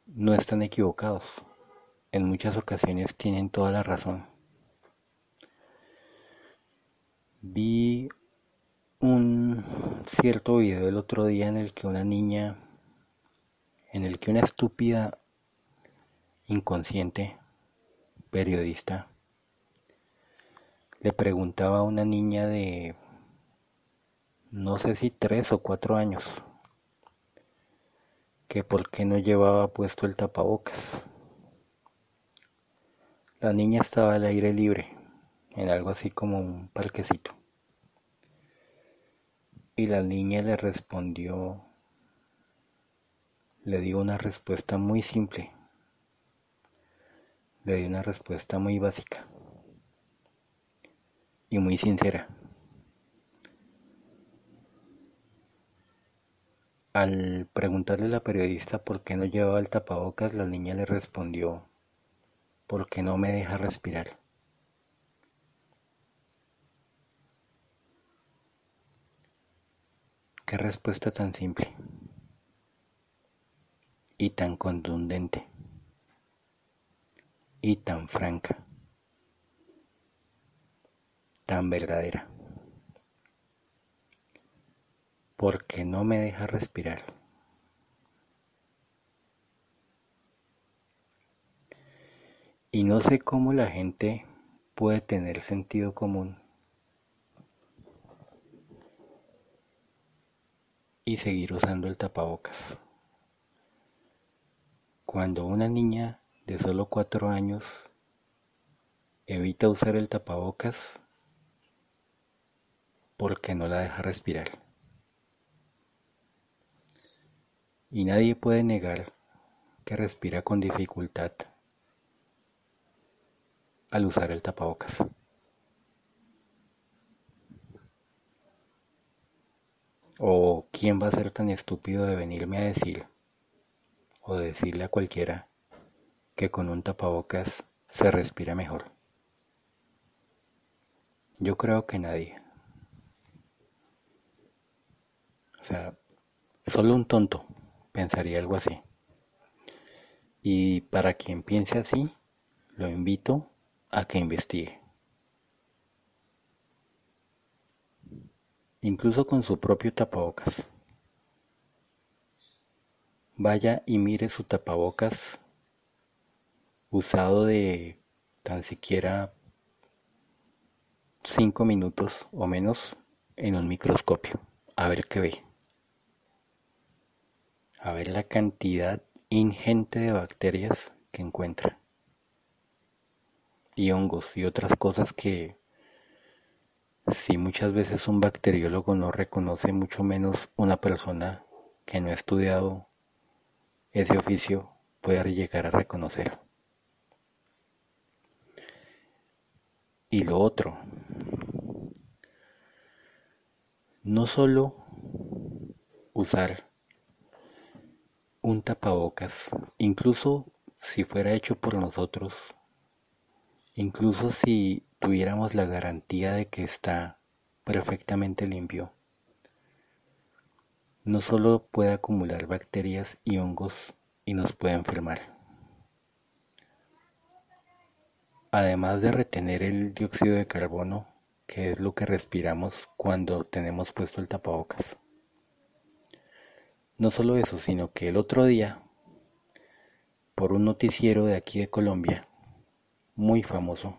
no están equivocados. En muchas ocasiones tienen toda la razón. Vi un cierto video el otro día en el que una niña, en el que una estúpida, inconsciente, periodista, le preguntaba a una niña de, no sé si tres o cuatro años, que por qué no llevaba puesto el tapabocas. La niña estaba al aire libre en algo así como un parquecito. Y la niña le respondió, le dio una respuesta muy simple, le dio una respuesta muy básica y muy sincera. Al preguntarle a la periodista por qué no llevaba el tapabocas, la niña le respondió, porque no me deja respirar. Qué respuesta tan simple y tan contundente y tan franca, tan verdadera, porque no me deja respirar. Y no sé cómo la gente puede tener sentido común y seguir usando el tapabocas. Cuando una niña de solo cuatro años evita usar el tapabocas porque no la deja respirar. Y nadie puede negar que respira con dificultad al usar el tapabocas. ¿O quién va a ser tan estúpido de venirme a decir o de decirle a cualquiera que con un tapabocas se respira mejor? Yo creo que nadie. O sea, solo un tonto pensaría algo así. Y para quien piense así, lo invito a que investigue. Incluso con su propio tapabocas. Vaya y mire su tapabocas usado de tan siquiera 5 minutos o menos en un microscopio. A ver qué ve. A ver la cantidad ingente de bacterias que encuentra y hongos y otras cosas que si muchas veces un bacteriólogo no reconoce, mucho menos una persona que no ha estudiado ese oficio puede llegar a reconocer. Y lo otro, no solo usar un tapabocas, incluso si fuera hecho por nosotros, incluso si tuviéramos la garantía de que está perfectamente limpio. No solo puede acumular bacterias y hongos y nos puede enfermar. Además de retener el dióxido de carbono, que es lo que respiramos cuando tenemos puesto el tapabocas. No solo eso, sino que el otro día, por un noticiero de aquí de Colombia, muy famoso.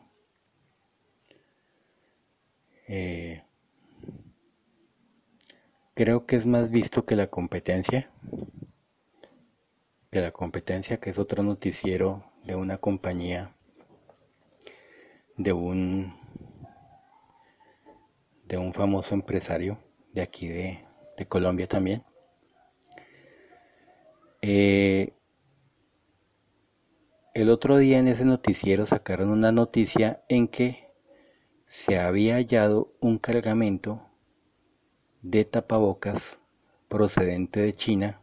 Eh, creo que es más visto que la competencia. Que la competencia, que es otro noticiero de una compañía, de un, de un famoso empresario de aquí de, de Colombia también. Eh, el otro día en ese noticiero sacaron una noticia en que se había hallado un cargamento de tapabocas procedente de China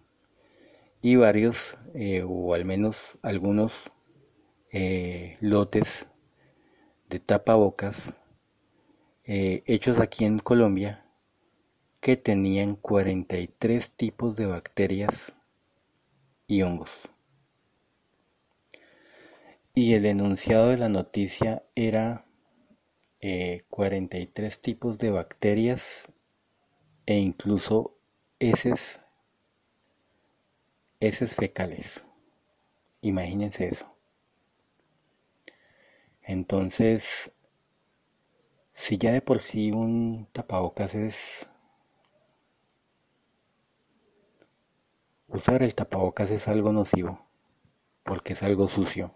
y varios, eh, o al menos algunos eh, lotes de tapabocas eh, hechos aquí en Colombia que tenían 43 tipos de bacterias y hongos. Y el enunciado de la noticia era 43 eh, tipos de bacterias e incluso heces, heces fecales. Imagínense eso. Entonces, si ya de por sí un tapabocas es... Usar el tapabocas es algo nocivo, porque es algo sucio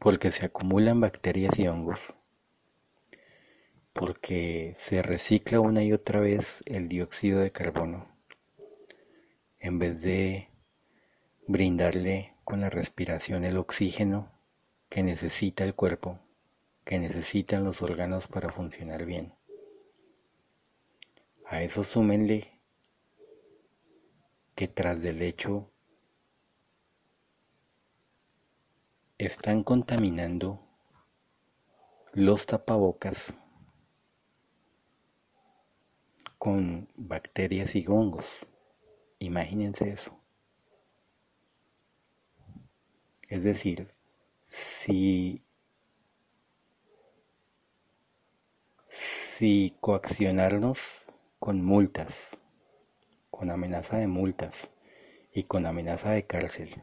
porque se acumulan bacterias y hongos, porque se recicla una y otra vez el dióxido de carbono, en vez de brindarle con la respiración el oxígeno que necesita el cuerpo, que necesitan los órganos para funcionar bien. A eso súmenle que tras del hecho están contaminando los tapabocas con bacterias y hongos. Imagínense eso. Es decir, si, si coaccionarnos con multas, con amenaza de multas y con amenaza de cárcel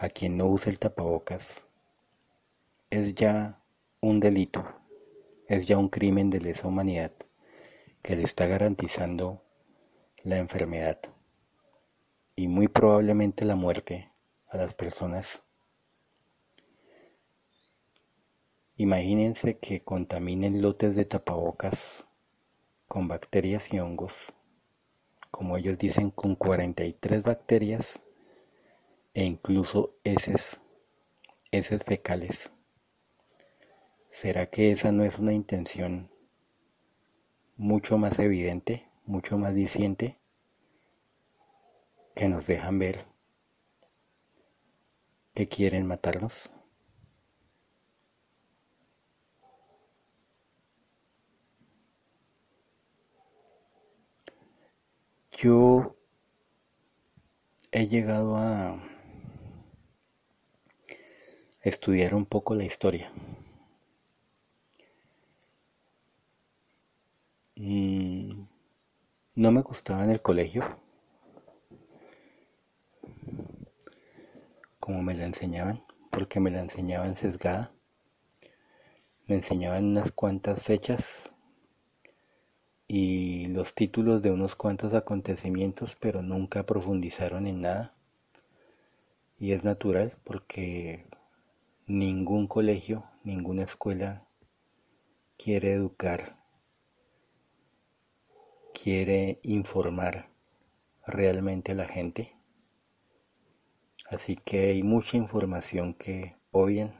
a quien no use el tapabocas es ya un delito, es ya un crimen de lesa humanidad que le está garantizando la enfermedad y muy probablemente la muerte a las personas. Imagínense que contaminen lotes de tapabocas con bacterias y hongos, como ellos dicen, con 43 bacterias e incluso heces, heces fecales. ¿Será que esa no es una intención mucho más evidente, mucho más diciente, que nos dejan ver que quieren matarnos? Yo he llegado a estudiar un poco la historia. Mm, no me gustaba en el colegio como me la enseñaban, porque me la enseñaban sesgada. Me enseñaban unas cuantas fechas y los títulos de unos cuantos acontecimientos, pero nunca profundizaron en nada. Y es natural porque ningún colegio, ninguna escuela quiere educar, quiere informar realmente a la gente. Así que hay mucha información que oyen,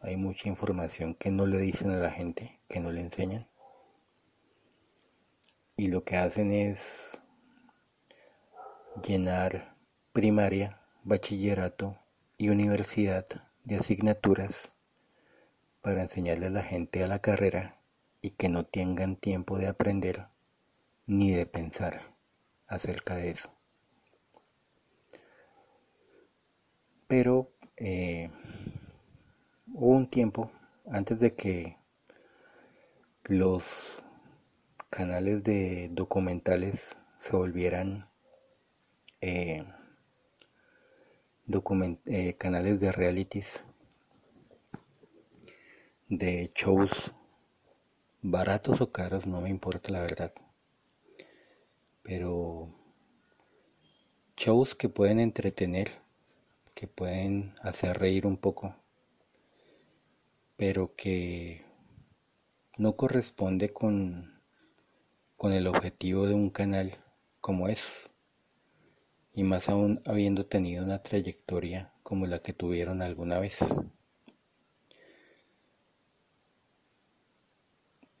hay mucha información que no le dicen a la gente, que no le enseñan. Y lo que hacen es llenar primaria, bachillerato y universidad de asignaturas para enseñarle a la gente a la carrera y que no tengan tiempo de aprender ni de pensar acerca de eso. Pero eh, hubo un tiempo antes de que los canales de documentales se volvieran eh, eh, canales de realities, de shows baratos o caros, no me importa la verdad, pero shows que pueden entretener, que pueden hacer reír un poco, pero que no corresponde con, con el objetivo de un canal como esos y más aún habiendo tenido una trayectoria como la que tuvieron alguna vez.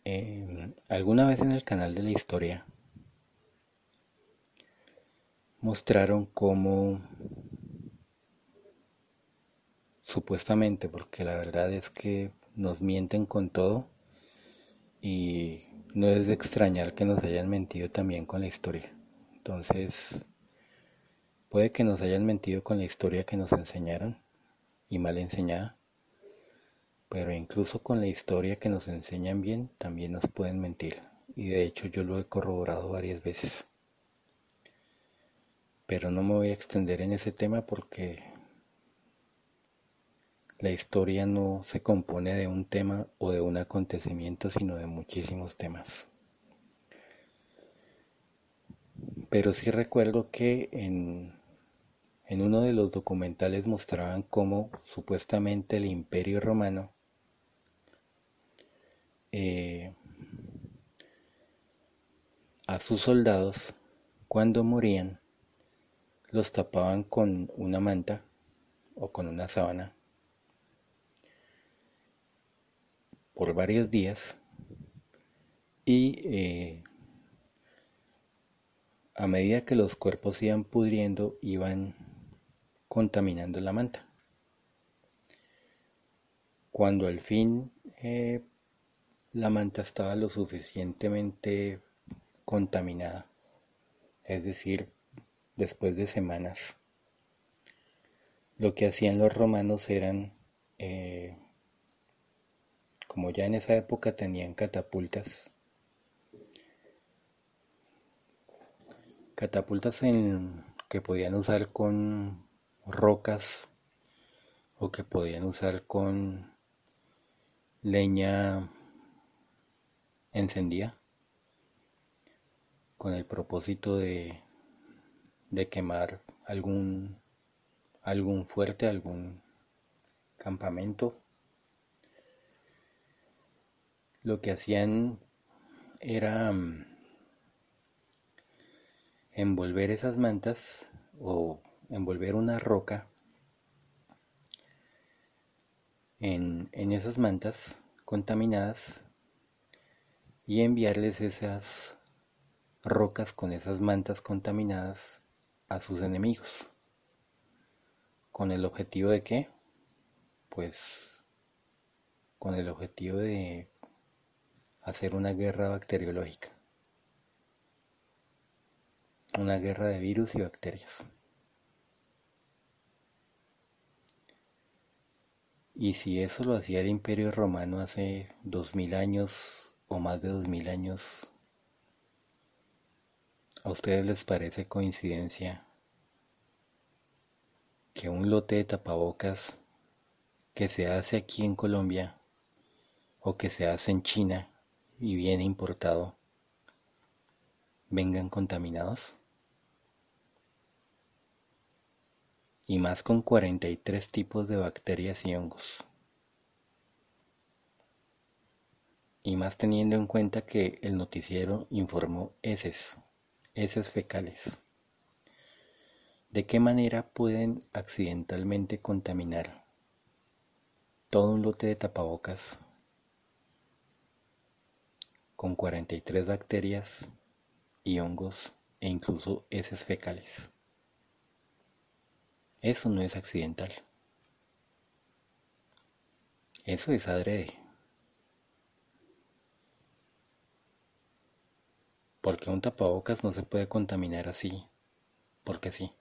Em, alguna vez en el canal de la historia mostraron cómo supuestamente, porque la verdad es que nos mienten con todo y no es de extrañar que nos hayan mentido también con la historia. Entonces, Puede que nos hayan mentido con la historia que nos enseñaron y mal enseñada, pero incluso con la historia que nos enseñan bien también nos pueden mentir y de hecho yo lo he corroborado varias veces. Pero no me voy a extender en ese tema porque la historia no se compone de un tema o de un acontecimiento, sino de muchísimos temas. Pero sí recuerdo que en, en uno de los documentales mostraban cómo supuestamente el imperio romano eh, a sus soldados cuando morían los tapaban con una manta o con una sábana por varios días y eh, a medida que los cuerpos iban pudriendo, iban contaminando la manta. Cuando al fin eh, la manta estaba lo suficientemente contaminada, es decir, después de semanas, lo que hacían los romanos eran, eh, como ya en esa época tenían catapultas, catapultas en, que podían usar con rocas o que podían usar con leña encendida con el propósito de, de quemar algún algún fuerte, algún campamento. Lo que hacían era mm, envolver esas mantas o envolver una roca en, en esas mantas contaminadas y enviarles esas rocas con esas mantas contaminadas a sus enemigos. ¿Con el objetivo de qué? Pues con el objetivo de hacer una guerra bacteriológica. Una guerra de virus y bacterias. Y si eso lo hacía el Imperio Romano hace dos mil años o más de dos mil años, ¿a ustedes les parece coincidencia que un lote de tapabocas que se hace aquí en Colombia o que se hace en China y viene importado vengan contaminados? Y más con 43 tipos de bacterias y hongos. Y más teniendo en cuenta que el noticiero informó heces, heces fecales. ¿De qué manera pueden accidentalmente contaminar todo un lote de tapabocas con 43 bacterias y hongos e incluso heces fecales? Eso no es accidental. Eso es adrede. Porque un tapabocas no se puede contaminar así, porque sí.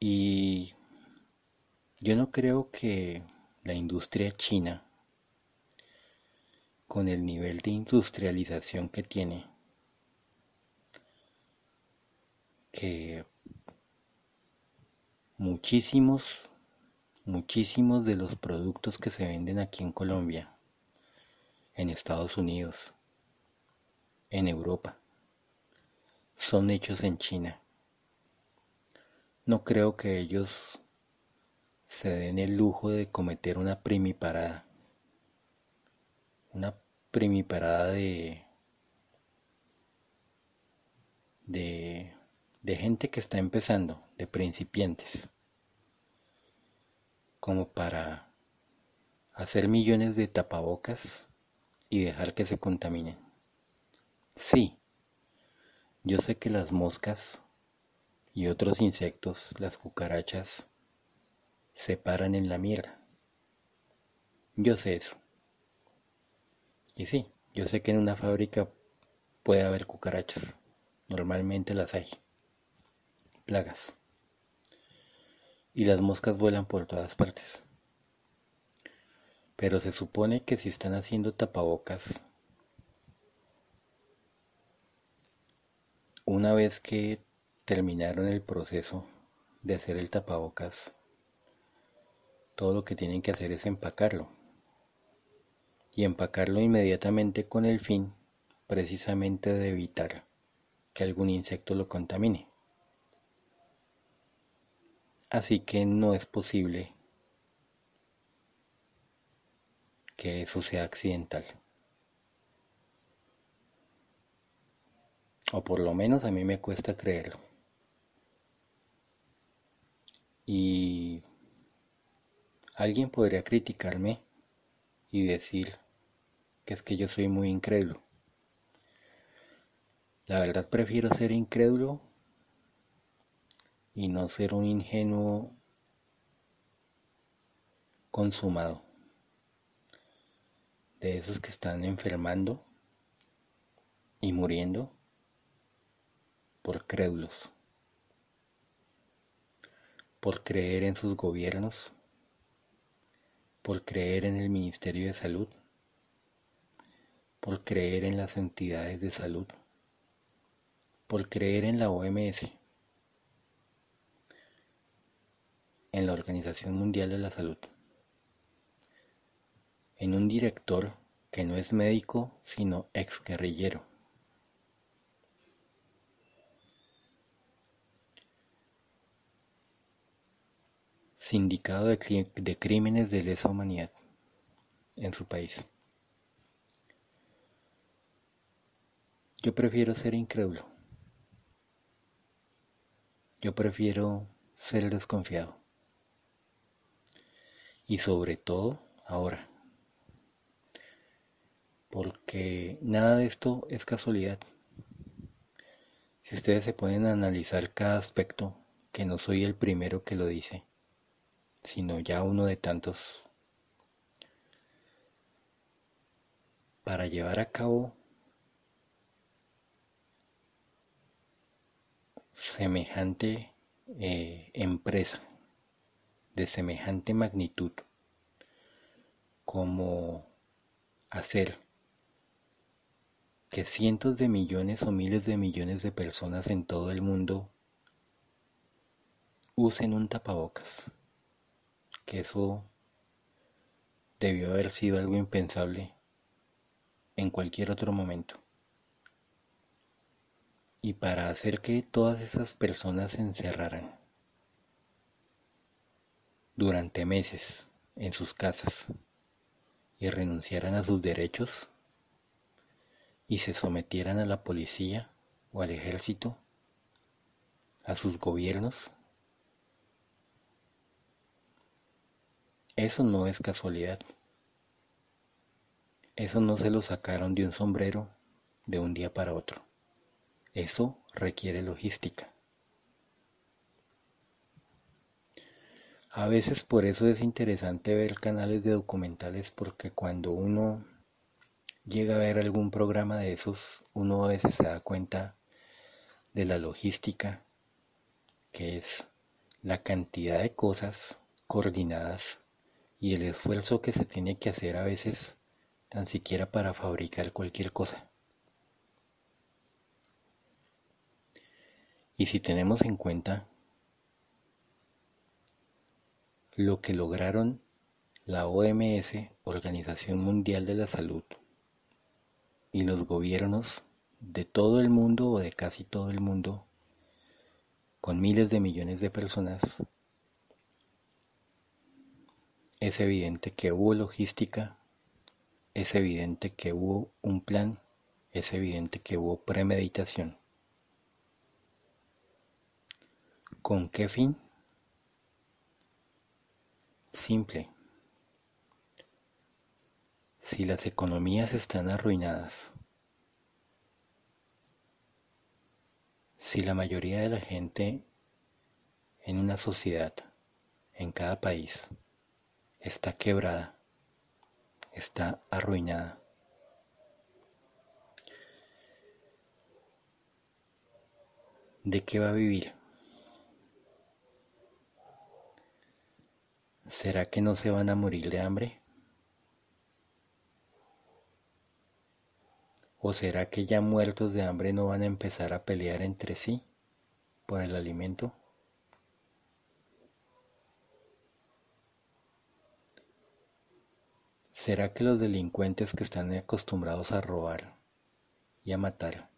Y yo no creo que la industria china, con el nivel de industrialización que tiene, que muchísimos, muchísimos de los productos que se venden aquí en Colombia, en Estados Unidos, en Europa, son hechos en China. No creo que ellos se den el lujo de cometer una primiparada. Una primiparada de, de, de gente que está empezando, de principiantes, como para hacer millones de tapabocas y dejar que se contaminen. Sí, yo sé que las moscas y otros insectos, las cucarachas, se paran en la mierda. Yo sé eso. Y sí, yo sé que en una fábrica puede haber cucarachas. Normalmente las hay. Plagas. Y las moscas vuelan por todas partes. Pero se supone que si están haciendo tapabocas, una vez que terminaron el proceso de hacer el tapabocas, todo lo que tienen que hacer es empacarlo. Y empacarlo inmediatamente con el fin precisamente de evitar que algún insecto lo contamine. Así que no es posible que eso sea accidental. O por lo menos a mí me cuesta creerlo. Y alguien podría criticarme y decir que es que yo soy muy incrédulo. La verdad prefiero ser incrédulo y no ser un ingenuo consumado. De esos que están enfermando y muriendo por crédulos, por creer en sus gobiernos, por creer en el Ministerio de Salud, por creer en las entidades de salud, por creer en la OMS, en la Organización Mundial de la Salud, en un director que no es médico sino ex guerrillero. Sindicado de, de Crímenes de Lesa Humanidad en su país. Yo prefiero ser incrédulo. Yo prefiero ser desconfiado. Y sobre todo ahora. Porque nada de esto es casualidad. Si ustedes se pueden analizar cada aspecto, que no soy el primero que lo dice, sino ya uno de tantos, para llevar a cabo semejante eh, empresa de semejante magnitud como hacer que cientos de millones o miles de millones de personas en todo el mundo usen un tapabocas, que eso debió haber sido algo impensable en cualquier otro momento. Y para hacer que todas esas personas se encerraran durante meses en sus casas y renunciaran a sus derechos y se sometieran a la policía o al ejército, a sus gobiernos, eso no es casualidad. Eso no se lo sacaron de un sombrero de un día para otro. Eso requiere logística. A veces por eso es interesante ver canales de documentales porque cuando uno llega a ver algún programa de esos, uno a veces se da cuenta de la logística, que es la cantidad de cosas coordinadas y el esfuerzo que se tiene que hacer a veces tan siquiera para fabricar cualquier cosa. Y si tenemos en cuenta lo que lograron la OMS, Organización Mundial de la Salud, y los gobiernos de todo el mundo o de casi todo el mundo, con miles de millones de personas, es evidente que hubo logística, es evidente que hubo un plan, es evidente que hubo premeditación. ¿Con qué fin? Simple. Si las economías están arruinadas, si la mayoría de la gente en una sociedad, en cada país, está quebrada, está arruinada, ¿de qué va a vivir? ¿Será que no se van a morir de hambre? ¿O será que ya muertos de hambre no van a empezar a pelear entre sí por el alimento? ¿Será que los delincuentes que están acostumbrados a robar y a matar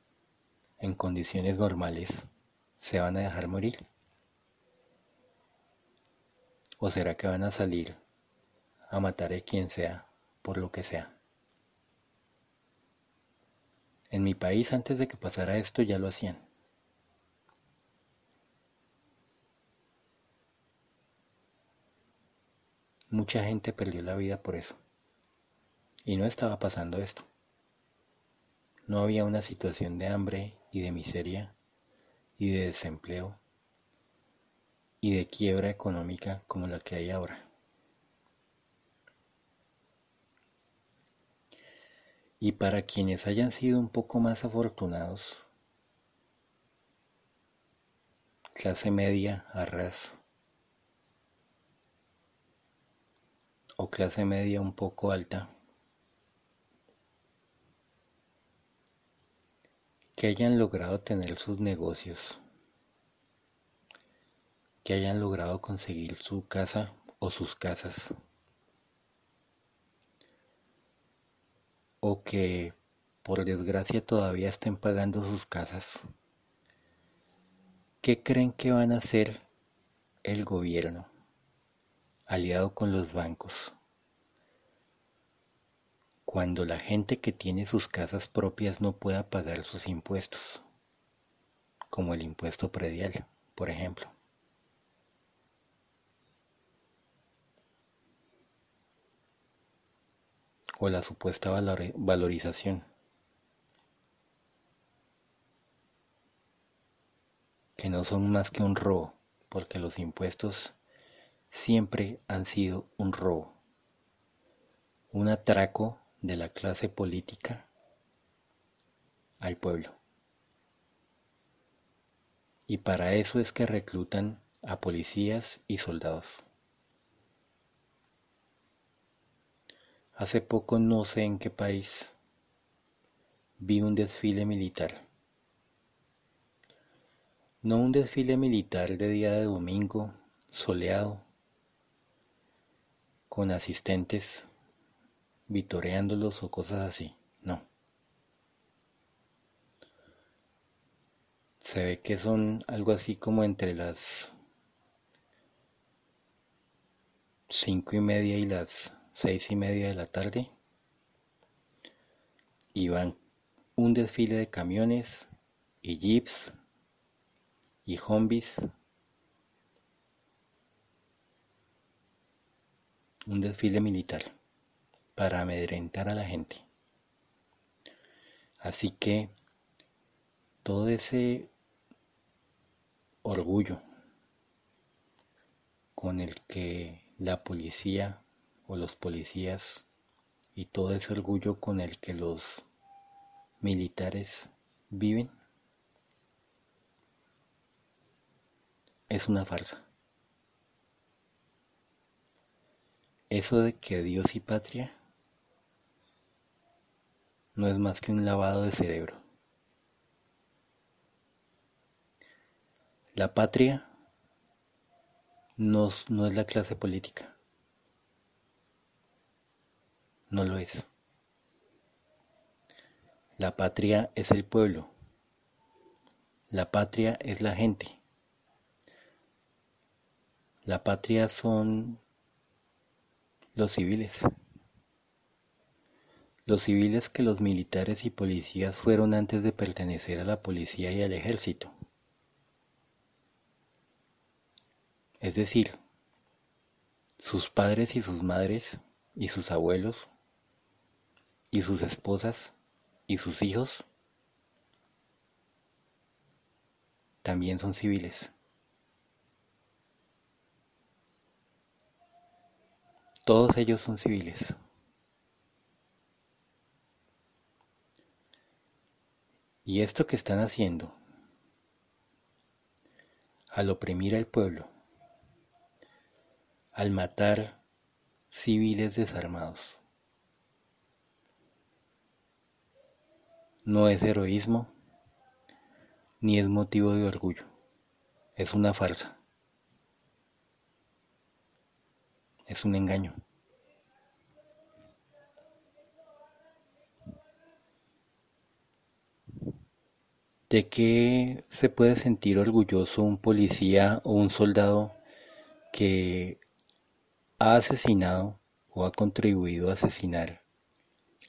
en condiciones normales se van a dejar morir? ¿O será que van a salir a matar a quien sea, por lo que sea? En mi país antes de que pasara esto ya lo hacían. Mucha gente perdió la vida por eso. Y no estaba pasando esto. No había una situación de hambre y de miseria y de desempleo y de quiebra económica como la que hay ahora. Y para quienes hayan sido un poco más afortunados, clase media a ras, o clase media un poco alta, que hayan logrado tener sus negocios que hayan logrado conseguir su casa o sus casas, o que por desgracia todavía estén pagando sus casas, ¿qué creen que van a hacer el gobierno aliado con los bancos? cuando la gente que tiene sus casas propias no pueda pagar sus impuestos, como el impuesto predial, por ejemplo. O la supuesta valorización, que no son más que un robo, porque los impuestos siempre han sido un robo, un atraco de la clase política al pueblo. Y para eso es que reclutan a policías y soldados. Hace poco no sé en qué país vi un desfile militar. No un desfile militar de día de domingo, soleado, con asistentes vitoreándolos o cosas así, no. Se ve que son algo así como entre las cinco y media y las seis y media de la tarde y van un desfile de camiones y jeeps y zombies un desfile militar para amedrentar a la gente. Así que todo ese orgullo con el que la policía o los policías y todo ese orgullo con el que los militares viven es una farsa. Eso de que Dios y patria no es más que un lavado de cerebro. La patria no, no, es la clase política. No lo es. La patria es el pueblo. La patria es la gente. La patria son los civiles. Los civiles que los militares y policías fueron antes de pertenecer a la policía y al ejército. Es decir, sus padres y sus madres y sus abuelos y sus esposas y sus hijos también son civiles. Todos ellos son civiles. Y esto que están haciendo, al oprimir al pueblo, al matar civiles desarmados, no es heroísmo ni es motivo de orgullo, es una farsa, es un engaño. ¿De qué se puede sentir orgulloso un policía o un soldado que ha asesinado o ha contribuido a asesinar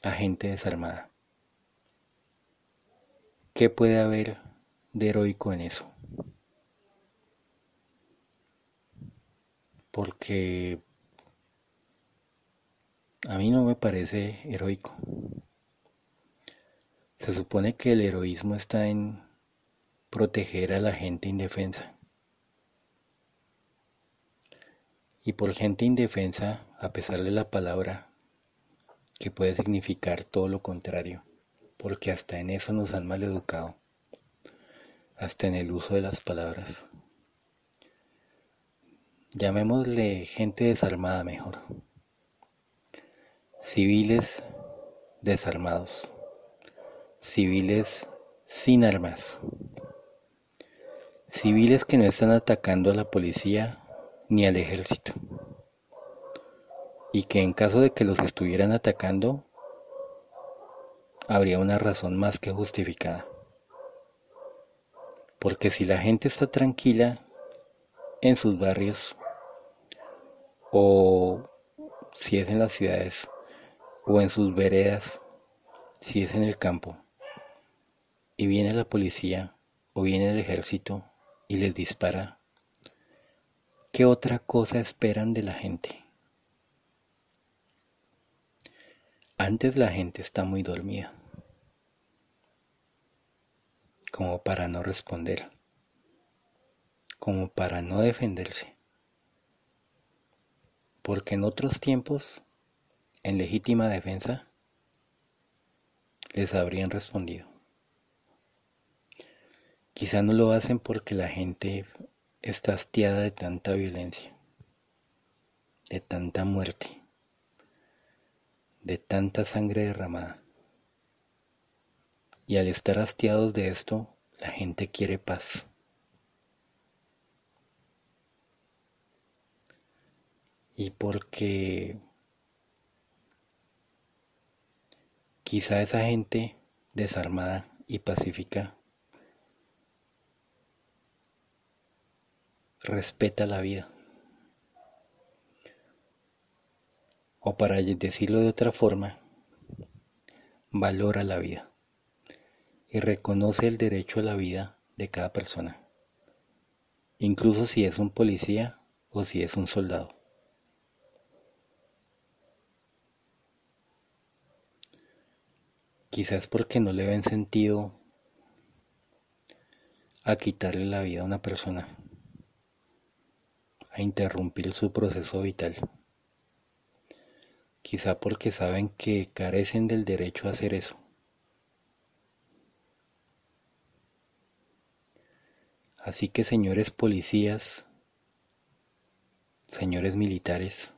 a gente desarmada? ¿Qué puede haber de heroico en eso? Porque a mí no me parece heroico. Se supone que el heroísmo está en proteger a la gente indefensa. Y por gente indefensa, a pesar de la palabra, que puede significar todo lo contrario, porque hasta en eso nos han maleducado, hasta en el uso de las palabras. Llamémosle gente desarmada mejor, civiles desarmados, civiles sin armas, civiles que no están atacando a la policía ni al ejército, y que en caso de que los estuvieran atacando, habría una razón más que justificada. Porque si la gente está tranquila en sus barrios, o si es en las ciudades, o en sus veredas, si es en el campo, y viene la policía o viene el ejército y les dispara, ¿qué otra cosa esperan de la gente? Antes la gente está muy dormida, como para no responder, como para no defenderse, porque en otros tiempos en legítima defensa, les habrían respondido. Quizá no lo hacen porque la gente está hastiada de tanta violencia, de tanta muerte, de tanta sangre derramada. Y al estar hastiados de esto, la gente quiere paz. Y porque Quizá esa gente desarmada y pacífica respeta la vida. O para decirlo de otra forma, valora la vida y reconoce el derecho a la vida de cada persona, incluso si es un policía o si es un soldado. Quizás porque no le ven sentido a quitarle la vida a una persona, a interrumpir su proceso vital. Quizá porque saben que carecen del derecho a hacer eso. Así que señores policías, señores militares,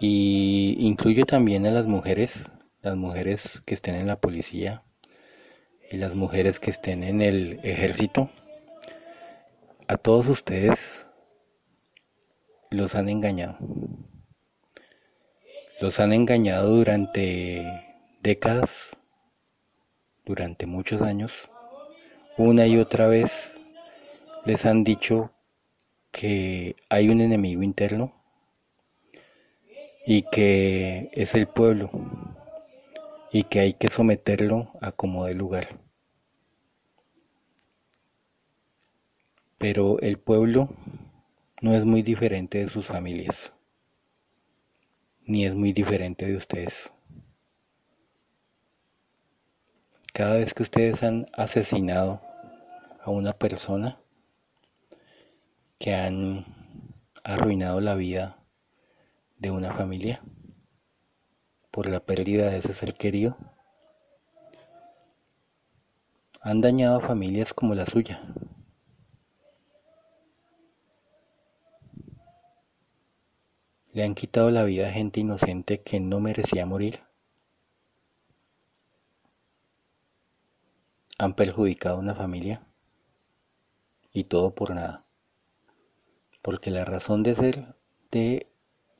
Y incluye también a las mujeres, las mujeres que estén en la policía y las mujeres que estén en el ejército. A todos ustedes los han engañado. Los han engañado durante décadas, durante muchos años. Una y otra vez les han dicho que hay un enemigo interno y que es el pueblo y que hay que someterlo a como de lugar. Pero el pueblo no es muy diferente de sus familias, ni es muy diferente de ustedes. Cada vez que ustedes han asesinado a una persona, que han arruinado la vida de una familia por la pérdida de ese ser querido han dañado a familias como la suya. Le han quitado la vida a gente inocente que no merecía morir. Han perjudicado a una familia y todo por nada. Porque la razón de ser de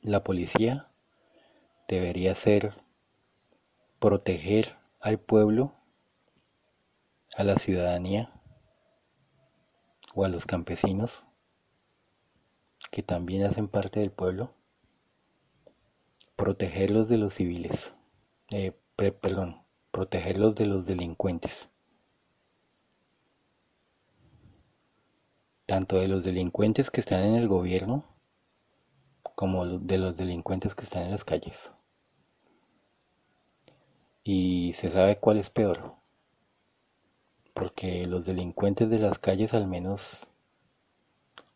la policía debería ser proteger al pueblo, a la ciudadanía o a los campesinos que también hacen parte del pueblo, protegerlos de los civiles, eh, perdón, protegerlos de los delincuentes, tanto de los delincuentes que están en el gobierno como de los delincuentes que están en las calles. Y se sabe cuál es peor, porque los delincuentes de las calles al menos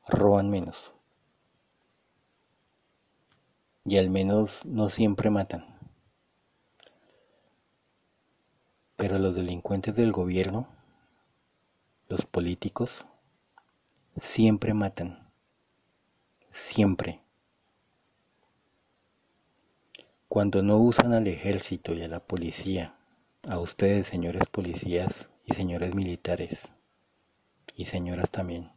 roban menos. Y al menos no siempre matan. Pero los delincuentes del gobierno, los políticos, siempre matan. Siempre Cuando no usan al ejército y a la policía, a ustedes señores policías y señores militares, y señoras también,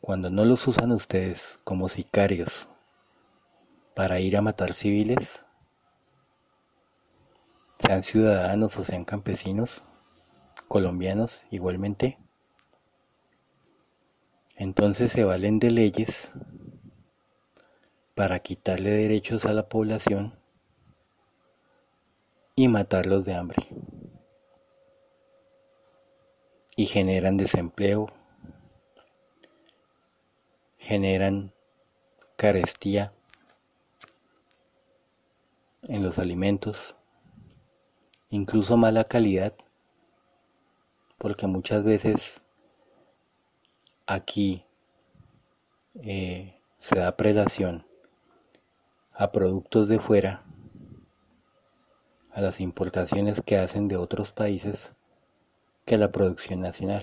cuando no los usan ustedes como sicarios para ir a matar civiles, sean ciudadanos o sean campesinos, colombianos igualmente, entonces se valen de leyes para quitarle derechos a la población y matarlos de hambre. Y generan desempleo, generan carestía en los alimentos, incluso mala calidad, porque muchas veces aquí eh, se da prelación a productos de fuera, a las importaciones que hacen de otros países, que a la producción nacional,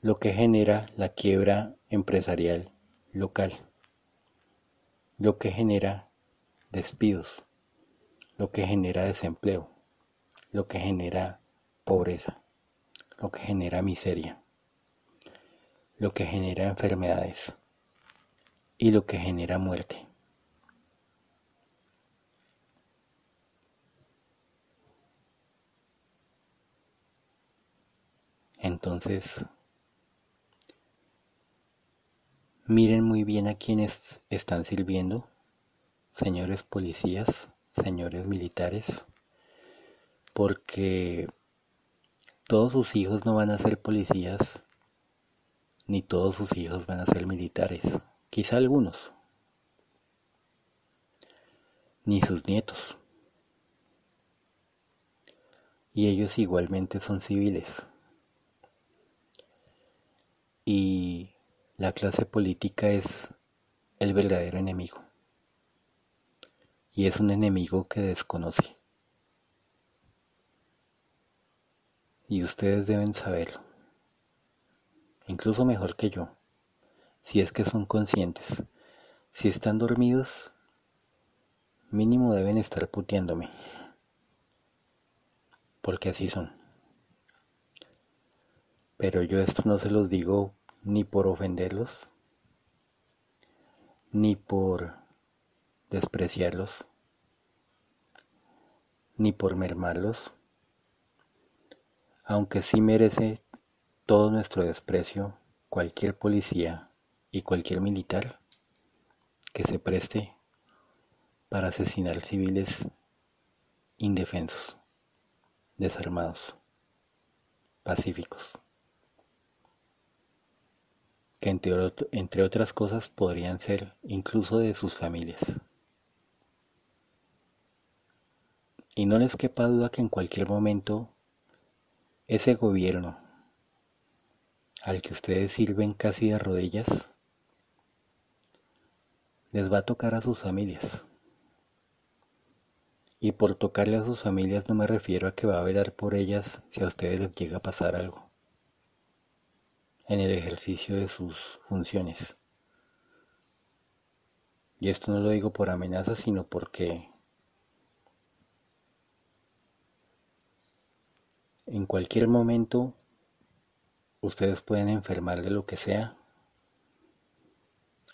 lo que genera la quiebra empresarial local, lo que genera despidos, lo que genera desempleo, lo que genera pobreza, lo que genera miseria, lo que genera enfermedades y lo que genera muerte. Entonces, miren muy bien a quienes están sirviendo, señores policías, señores militares, porque todos sus hijos no van a ser policías, ni todos sus hijos van a ser militares quizá algunos, ni sus nietos. Y ellos igualmente son civiles. Y la clase política es el verdadero enemigo. Y es un enemigo que desconoce. Y ustedes deben saberlo. Incluso mejor que yo si es que son conscientes. Si están dormidos, mínimo deben estar puteándome. Porque así son. Pero yo esto no se los digo ni por ofenderlos, ni por despreciarlos, ni por mermarlos, aunque sí merece todo nuestro desprecio cualquier policía y cualquier militar que se preste para asesinar civiles indefensos, desarmados, pacíficos, que entre, otras cosas podrían ser incluso de sus familias. Y no les quepa duda que en cualquier momento ese gobierno al que ustedes sirven casi de rodillas les va a tocar a sus familias. Y por tocarle a sus familias no me refiero a que va a velar por ellas si a ustedes les llega a pasar algo en el ejercicio de sus funciones. Y esto no lo digo por amenaza, sino porque en cualquier momento ustedes pueden enfermar de lo que sea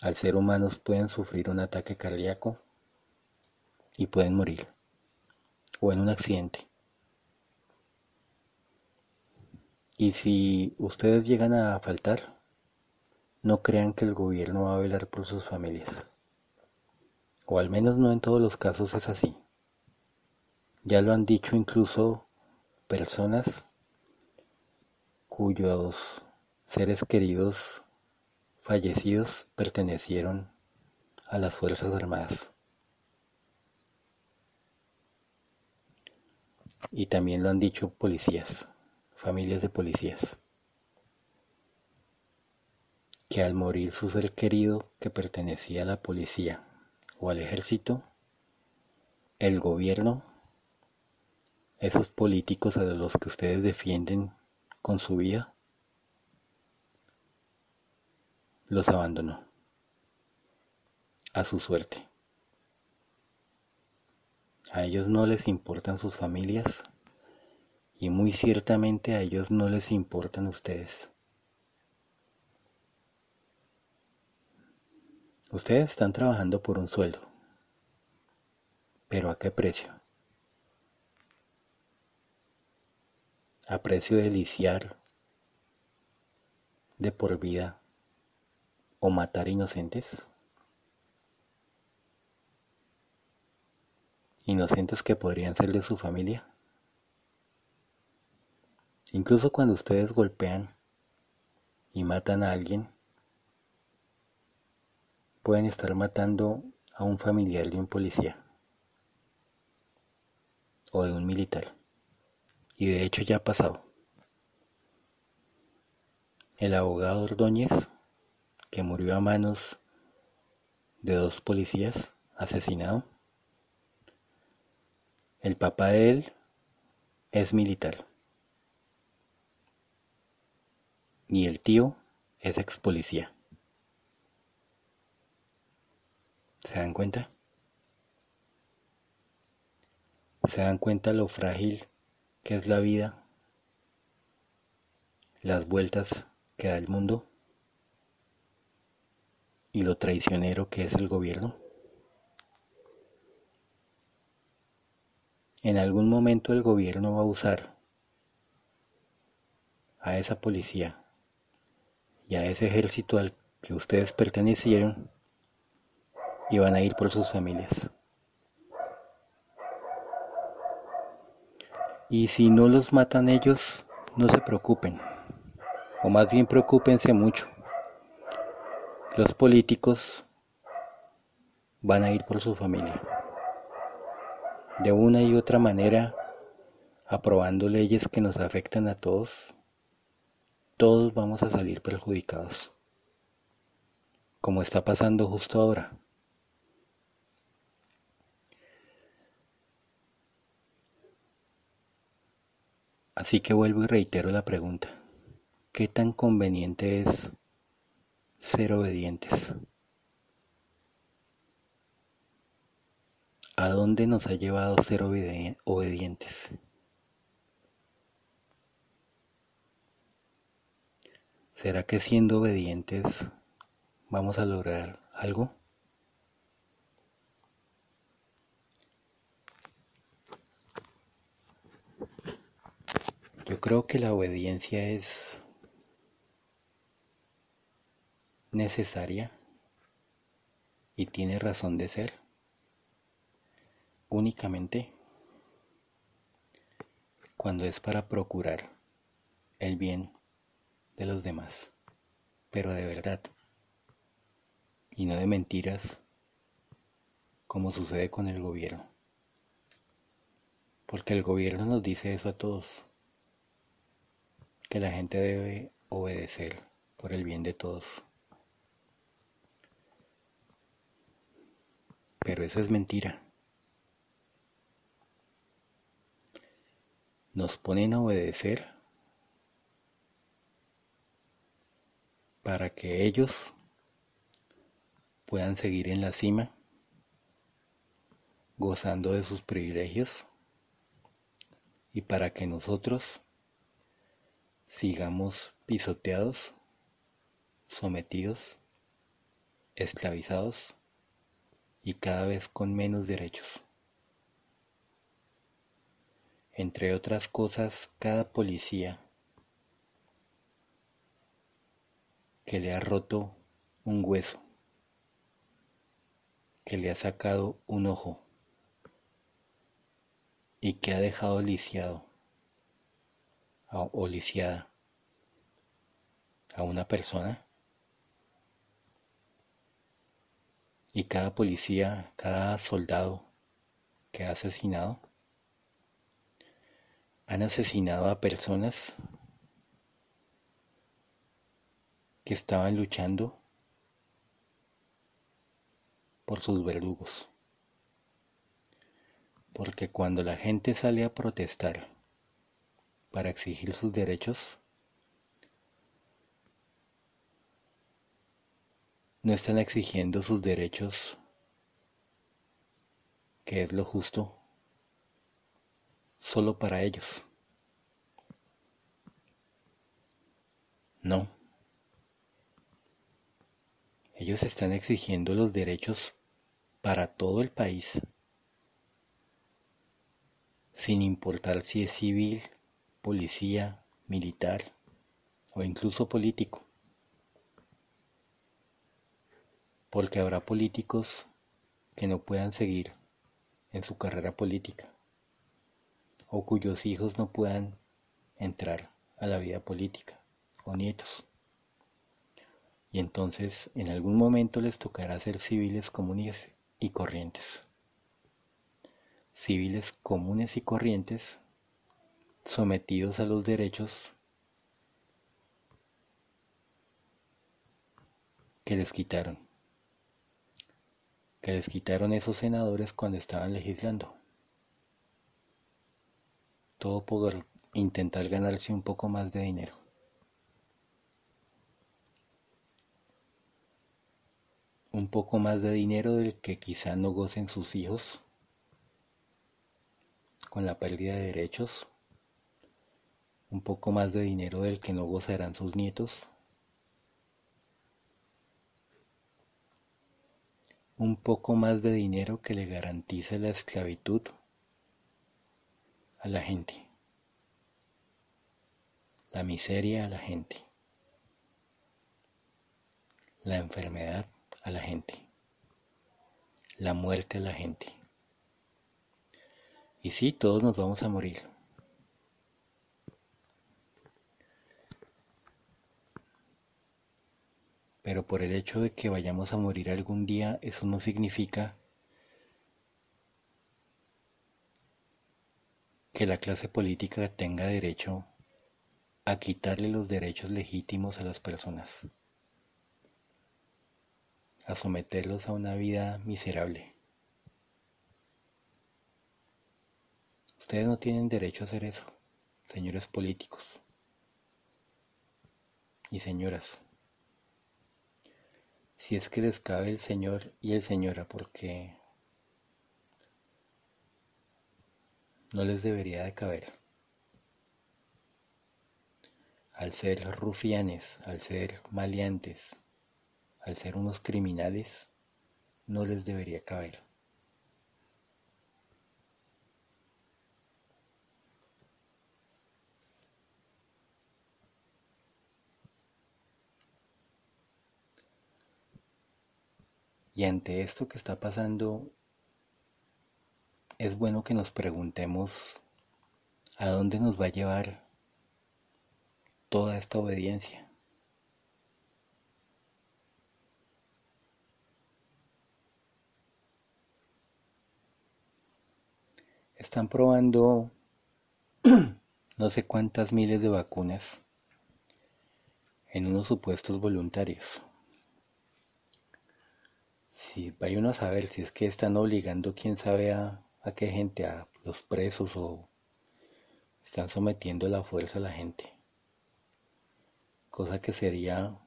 al ser humanos pueden sufrir un ataque cardíaco y pueden morir o en un accidente. Y si ustedes llegan a faltar, no crean que el gobierno va a velar por sus familias. O al menos no en todos los casos es así. Ya lo han dicho incluso personas cuyos seres queridos fallecidos pertenecieron a las Fuerzas Armadas. Y también lo han dicho policías, familias de policías, que al morir su ser querido que pertenecía a la policía o al ejército, el gobierno, esos políticos a los que ustedes defienden con su vida, los abandonó a su suerte, A ellos no les importan sus familias y muy ciertamente a ellos no les importan ustedes. Ustedes están trabajando por un sueldo, pero ¿a qué precio? ¿A precio de liciar de por vida o matar inocentes? Inocentes que podrían ser de su familia. Incluso cuando ustedes golpean y matan a alguien, pueden estar matando a un familiar de un policía o de un militar. Y de hecho ya ha pasado. El abogado Ordóñez, que murió a manos de dos policías, asesinado. El papá de él es militar. Y el tío es ex policía. ¿Se dan cuenta? ¿Se dan cuenta lo frágil que es la vida? Las vueltas que da el mundo y lo traicionero que es el gobierno. En algún momento el gobierno va a usar a esa policía y a ese ejército al que ustedes pertenecieron y van a ir por sus familias. Y si no los matan ellos, no se preocupen, o más bien preocúpense mucho. Los políticos van a ir por su familia. De una y otra manera, aprobando leyes que nos afectan a todos, todos vamos a salir perjudicados, como está pasando justo ahora. Así que vuelvo y reitero la pregunta. ¿Qué tan conveniente es ser obedientes? ¿A dónde nos ha llevado ser obedientes? ¿Será que siendo obedientes vamos a lograr algo? Yo creo que la obediencia es necesaria y tiene razón de ser únicamente cuando es para procurar el bien de los demás, pero de verdad, y no de mentiras como sucede con el gobierno. Porque el gobierno nos dice eso a todos que la gente debe obedecer por el bien de todos. Pero eso es mentira. Nos ponen a obedecer para que ellos puedan seguir en la cima, gozando de sus privilegios, y para que nosotros sigamos pisoteados, sometidos, esclavizados y cada vez con menos derechos. Entre otras cosas, cada policía que le ha roto un hueso, que le ha sacado un ojo y que ha dejado lisiado o lisiada a una persona y cada policía, cada soldado que ha asesinado, han asesinado a personas que estaban luchando por sus verdugos. Porque cuando la gente sale a protestar para exigir sus derechos, no están exigiendo sus derechos, que es lo justo solo para ellos. No. Ellos están exigiendo los derechos para todo el país, sin importar si es civil, policía, militar o incluso político. Porque habrá políticos que no puedan seguir en su carrera política o cuyos hijos no puedan entrar a la vida política o nietos. Y entonces en algún momento les tocará ser civiles comunes y corrientes. Civiles comunes y corrientes sometidos a los derechos que les quitaron, que les quitaron esos senadores cuando estaban legislando. Todo por intentar ganarse un poco más de dinero. un poco más de dinero del que quizá no gocen sus hijos con la pérdida de derechos, un poco más de dinero del que no gozarán sus nietos, un poco más de dinero que le garantice la esclavitud a la gente, la miseria a la gente, la enfermedad a la gente, la muerte a la gente. Y sí, todos nos vamos a morir. Pero por el hecho de que vayamos a morir algún día, eso no significa que la clase política tenga derecho a quitarle los derechos legítimos a las personas a someterlos a una vida miserable. Ustedes no tienen derecho a hacer eso, señores políticos y señoras. Si es que les cabe el señor y el señora, porque no les debería de caber. Al ser rufianes, al ser maleantes, al ser unos criminales, no les debería caber. Y ante esto que está pasando, es bueno que nos preguntemos a dónde nos va a llevar toda esta obediencia. Están probando no sé cuántas miles de vacunas en unos supuestos voluntarios. Si vaya uno a saber si es que están obligando quién sabe a, a qué gente, a los presos o están sometiendo la fuerza a la gente. Cosa que sería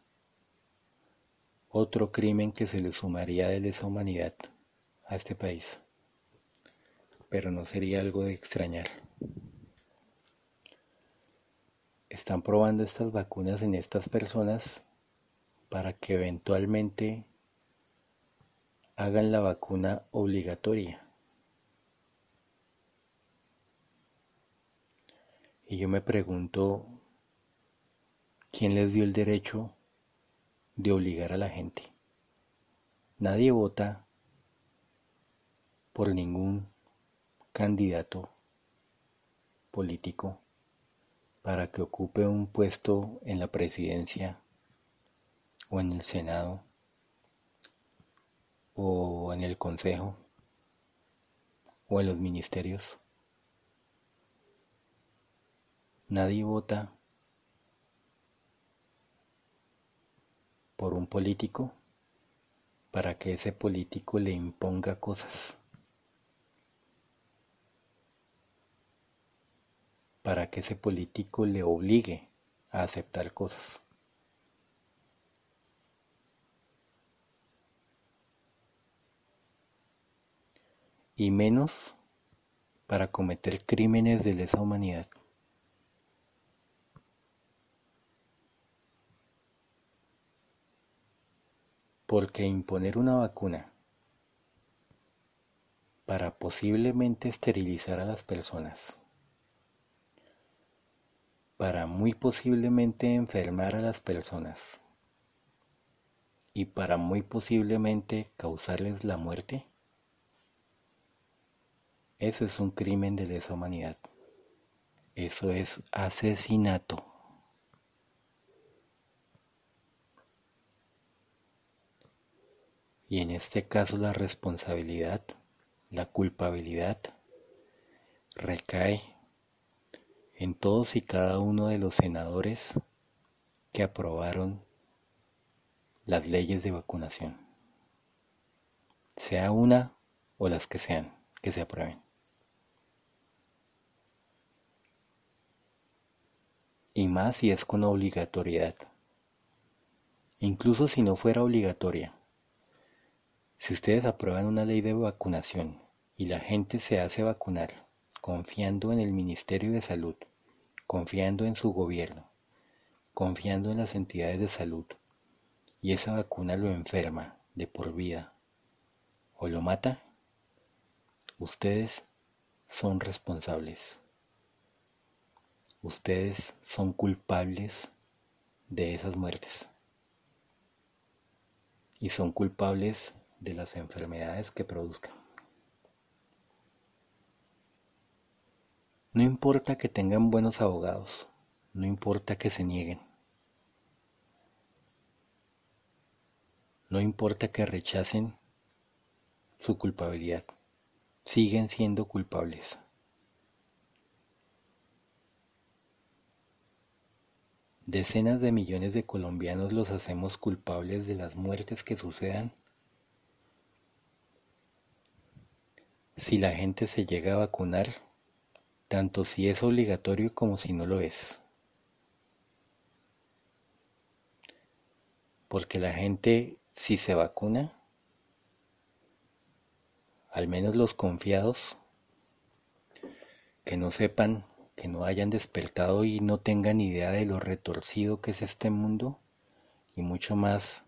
otro crimen que se le sumaría de lesa humanidad a este país pero no sería algo de extrañar. Están probando estas vacunas en estas personas para que eventualmente hagan la vacuna obligatoria. Y yo me pregunto, ¿quién les dio el derecho de obligar a la gente? Nadie vota por ningún candidato político para que ocupe un puesto en la presidencia o en el Senado o en el Consejo o en los ministerios. Nadie vota por un político para que ese político le imponga cosas. para que ese político le obligue a aceptar cosas. Y menos para cometer crímenes de lesa humanidad. Porque imponer una vacuna para posiblemente esterilizar a las personas, para muy posiblemente enfermar a las personas y para muy posiblemente causarles la muerte, eso es un crimen de lesa humanidad. Eso es asesinato. Y en este caso la responsabilidad la culpabilidad recae en todos y cada uno de los senadores que aprobaron las leyes de vacunación, sea una o las que sean, que se aprueben. Y más si es con obligatoriedad. Incluso si no fuera obligatoria, si ustedes aprueban una ley de vacunación y la gente se hace vacunar confiando en el Ministerio de Salud, confiando en su gobierno, confiando en las entidades de salud, y esa vacuna lo enferma de por vida o lo mata, ustedes son responsables. Ustedes son culpables de esas muertes. Y son culpables de las enfermedades que produzcan. No importa que tengan buenos abogados, no importa que se nieguen, no importa que rechacen su culpabilidad, siguen siendo culpables. Decenas de millones de colombianos los hacemos culpables de las muertes que sucedan si la gente se llega a vacunar, tanto si es obligatorio como si no lo es. Porque la gente, si se vacuna, al menos los confiados, que no sepan, que no hayan despertado y no tengan idea de lo retorcido que es este mundo, y mucho más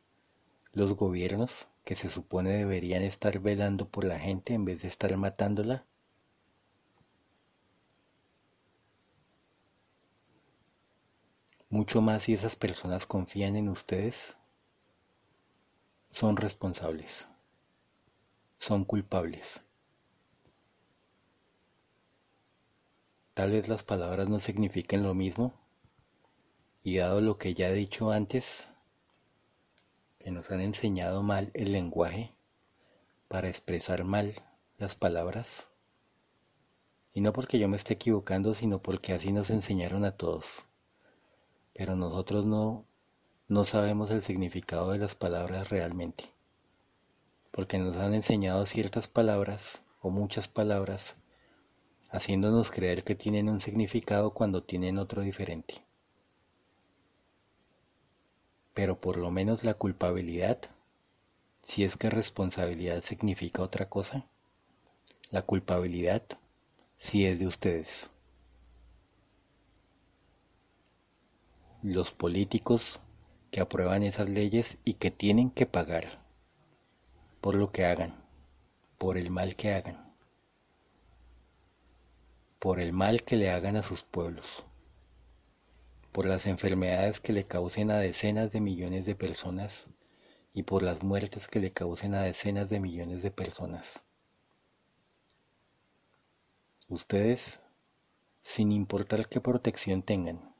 los gobiernos, que se supone deberían estar velando por la gente en vez de estar matándola? Mucho más si esas personas confían en ustedes, son responsables, son culpables. Tal vez las palabras no signifiquen lo mismo, y dado lo que ya he dicho antes, que nos han enseñado mal el lenguaje para expresar mal las palabras. Y no porque yo me esté equivocando, sino porque así nos enseñaron a todos. Pero nosotros no, no sabemos el significado de las palabras realmente. Porque nos han enseñado ciertas palabras o muchas palabras, haciéndonos creer que tienen un significado cuando tienen otro diferente pero por lo menos la culpabilidad, si es que responsabilidad significa otra cosa, la culpabilidad si es de ustedes. Los políticos que aprueban esas leyes y que tienen que pagar por lo que hagan, por el mal que hagan, por el mal que le hagan a sus pueblos por las enfermedades que le causen a decenas de millones de personas y por las muertes que le causen a decenas de millones de personas. Ustedes, sin importar qué protección tengan,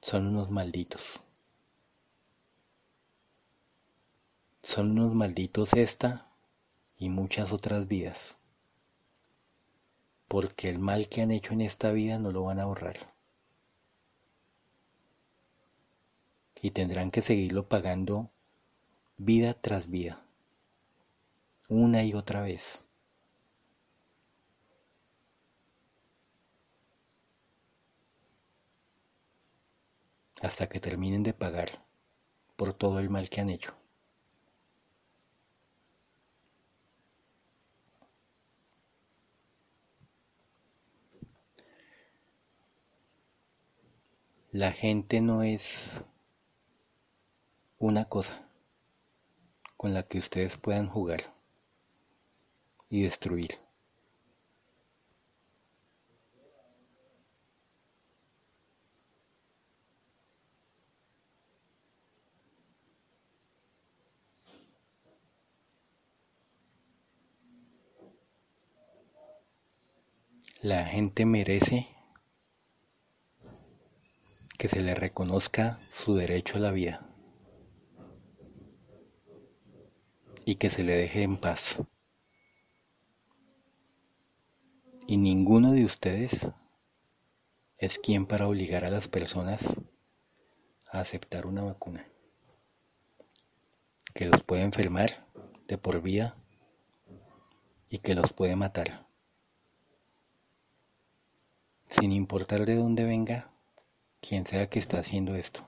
son unos malditos. Son unos malditos esta y muchas otras vidas porque el mal que han hecho en esta vida no lo van a ahorrar. Y tendrán que seguirlo pagando vida tras vida, una y otra vez. hasta que terminen de pagar por todo el mal que han hecho. La gente no es una cosa con la que ustedes puedan jugar y destruir. La gente merece que se le reconozca su derecho a la vida y que se le deje en paz. Y ninguno de ustedes es quien para obligar a las personas a aceptar una vacuna que los puede enfermar de por vida y que los puede matar. Sin importar de dónde venga quien sea que está haciendo esto.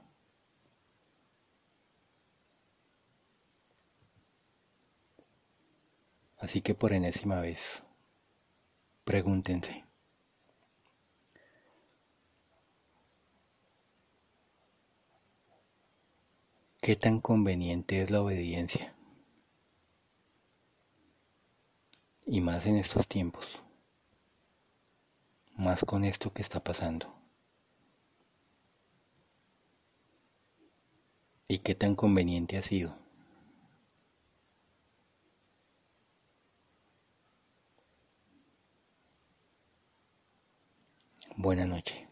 Así que por enésima vez, pregúntense. ¿Qué tan conveniente es la obediencia? Y más en estos tiempos, más con esto que está pasando. ¿Y qué tan conveniente ha sido? Buena noche.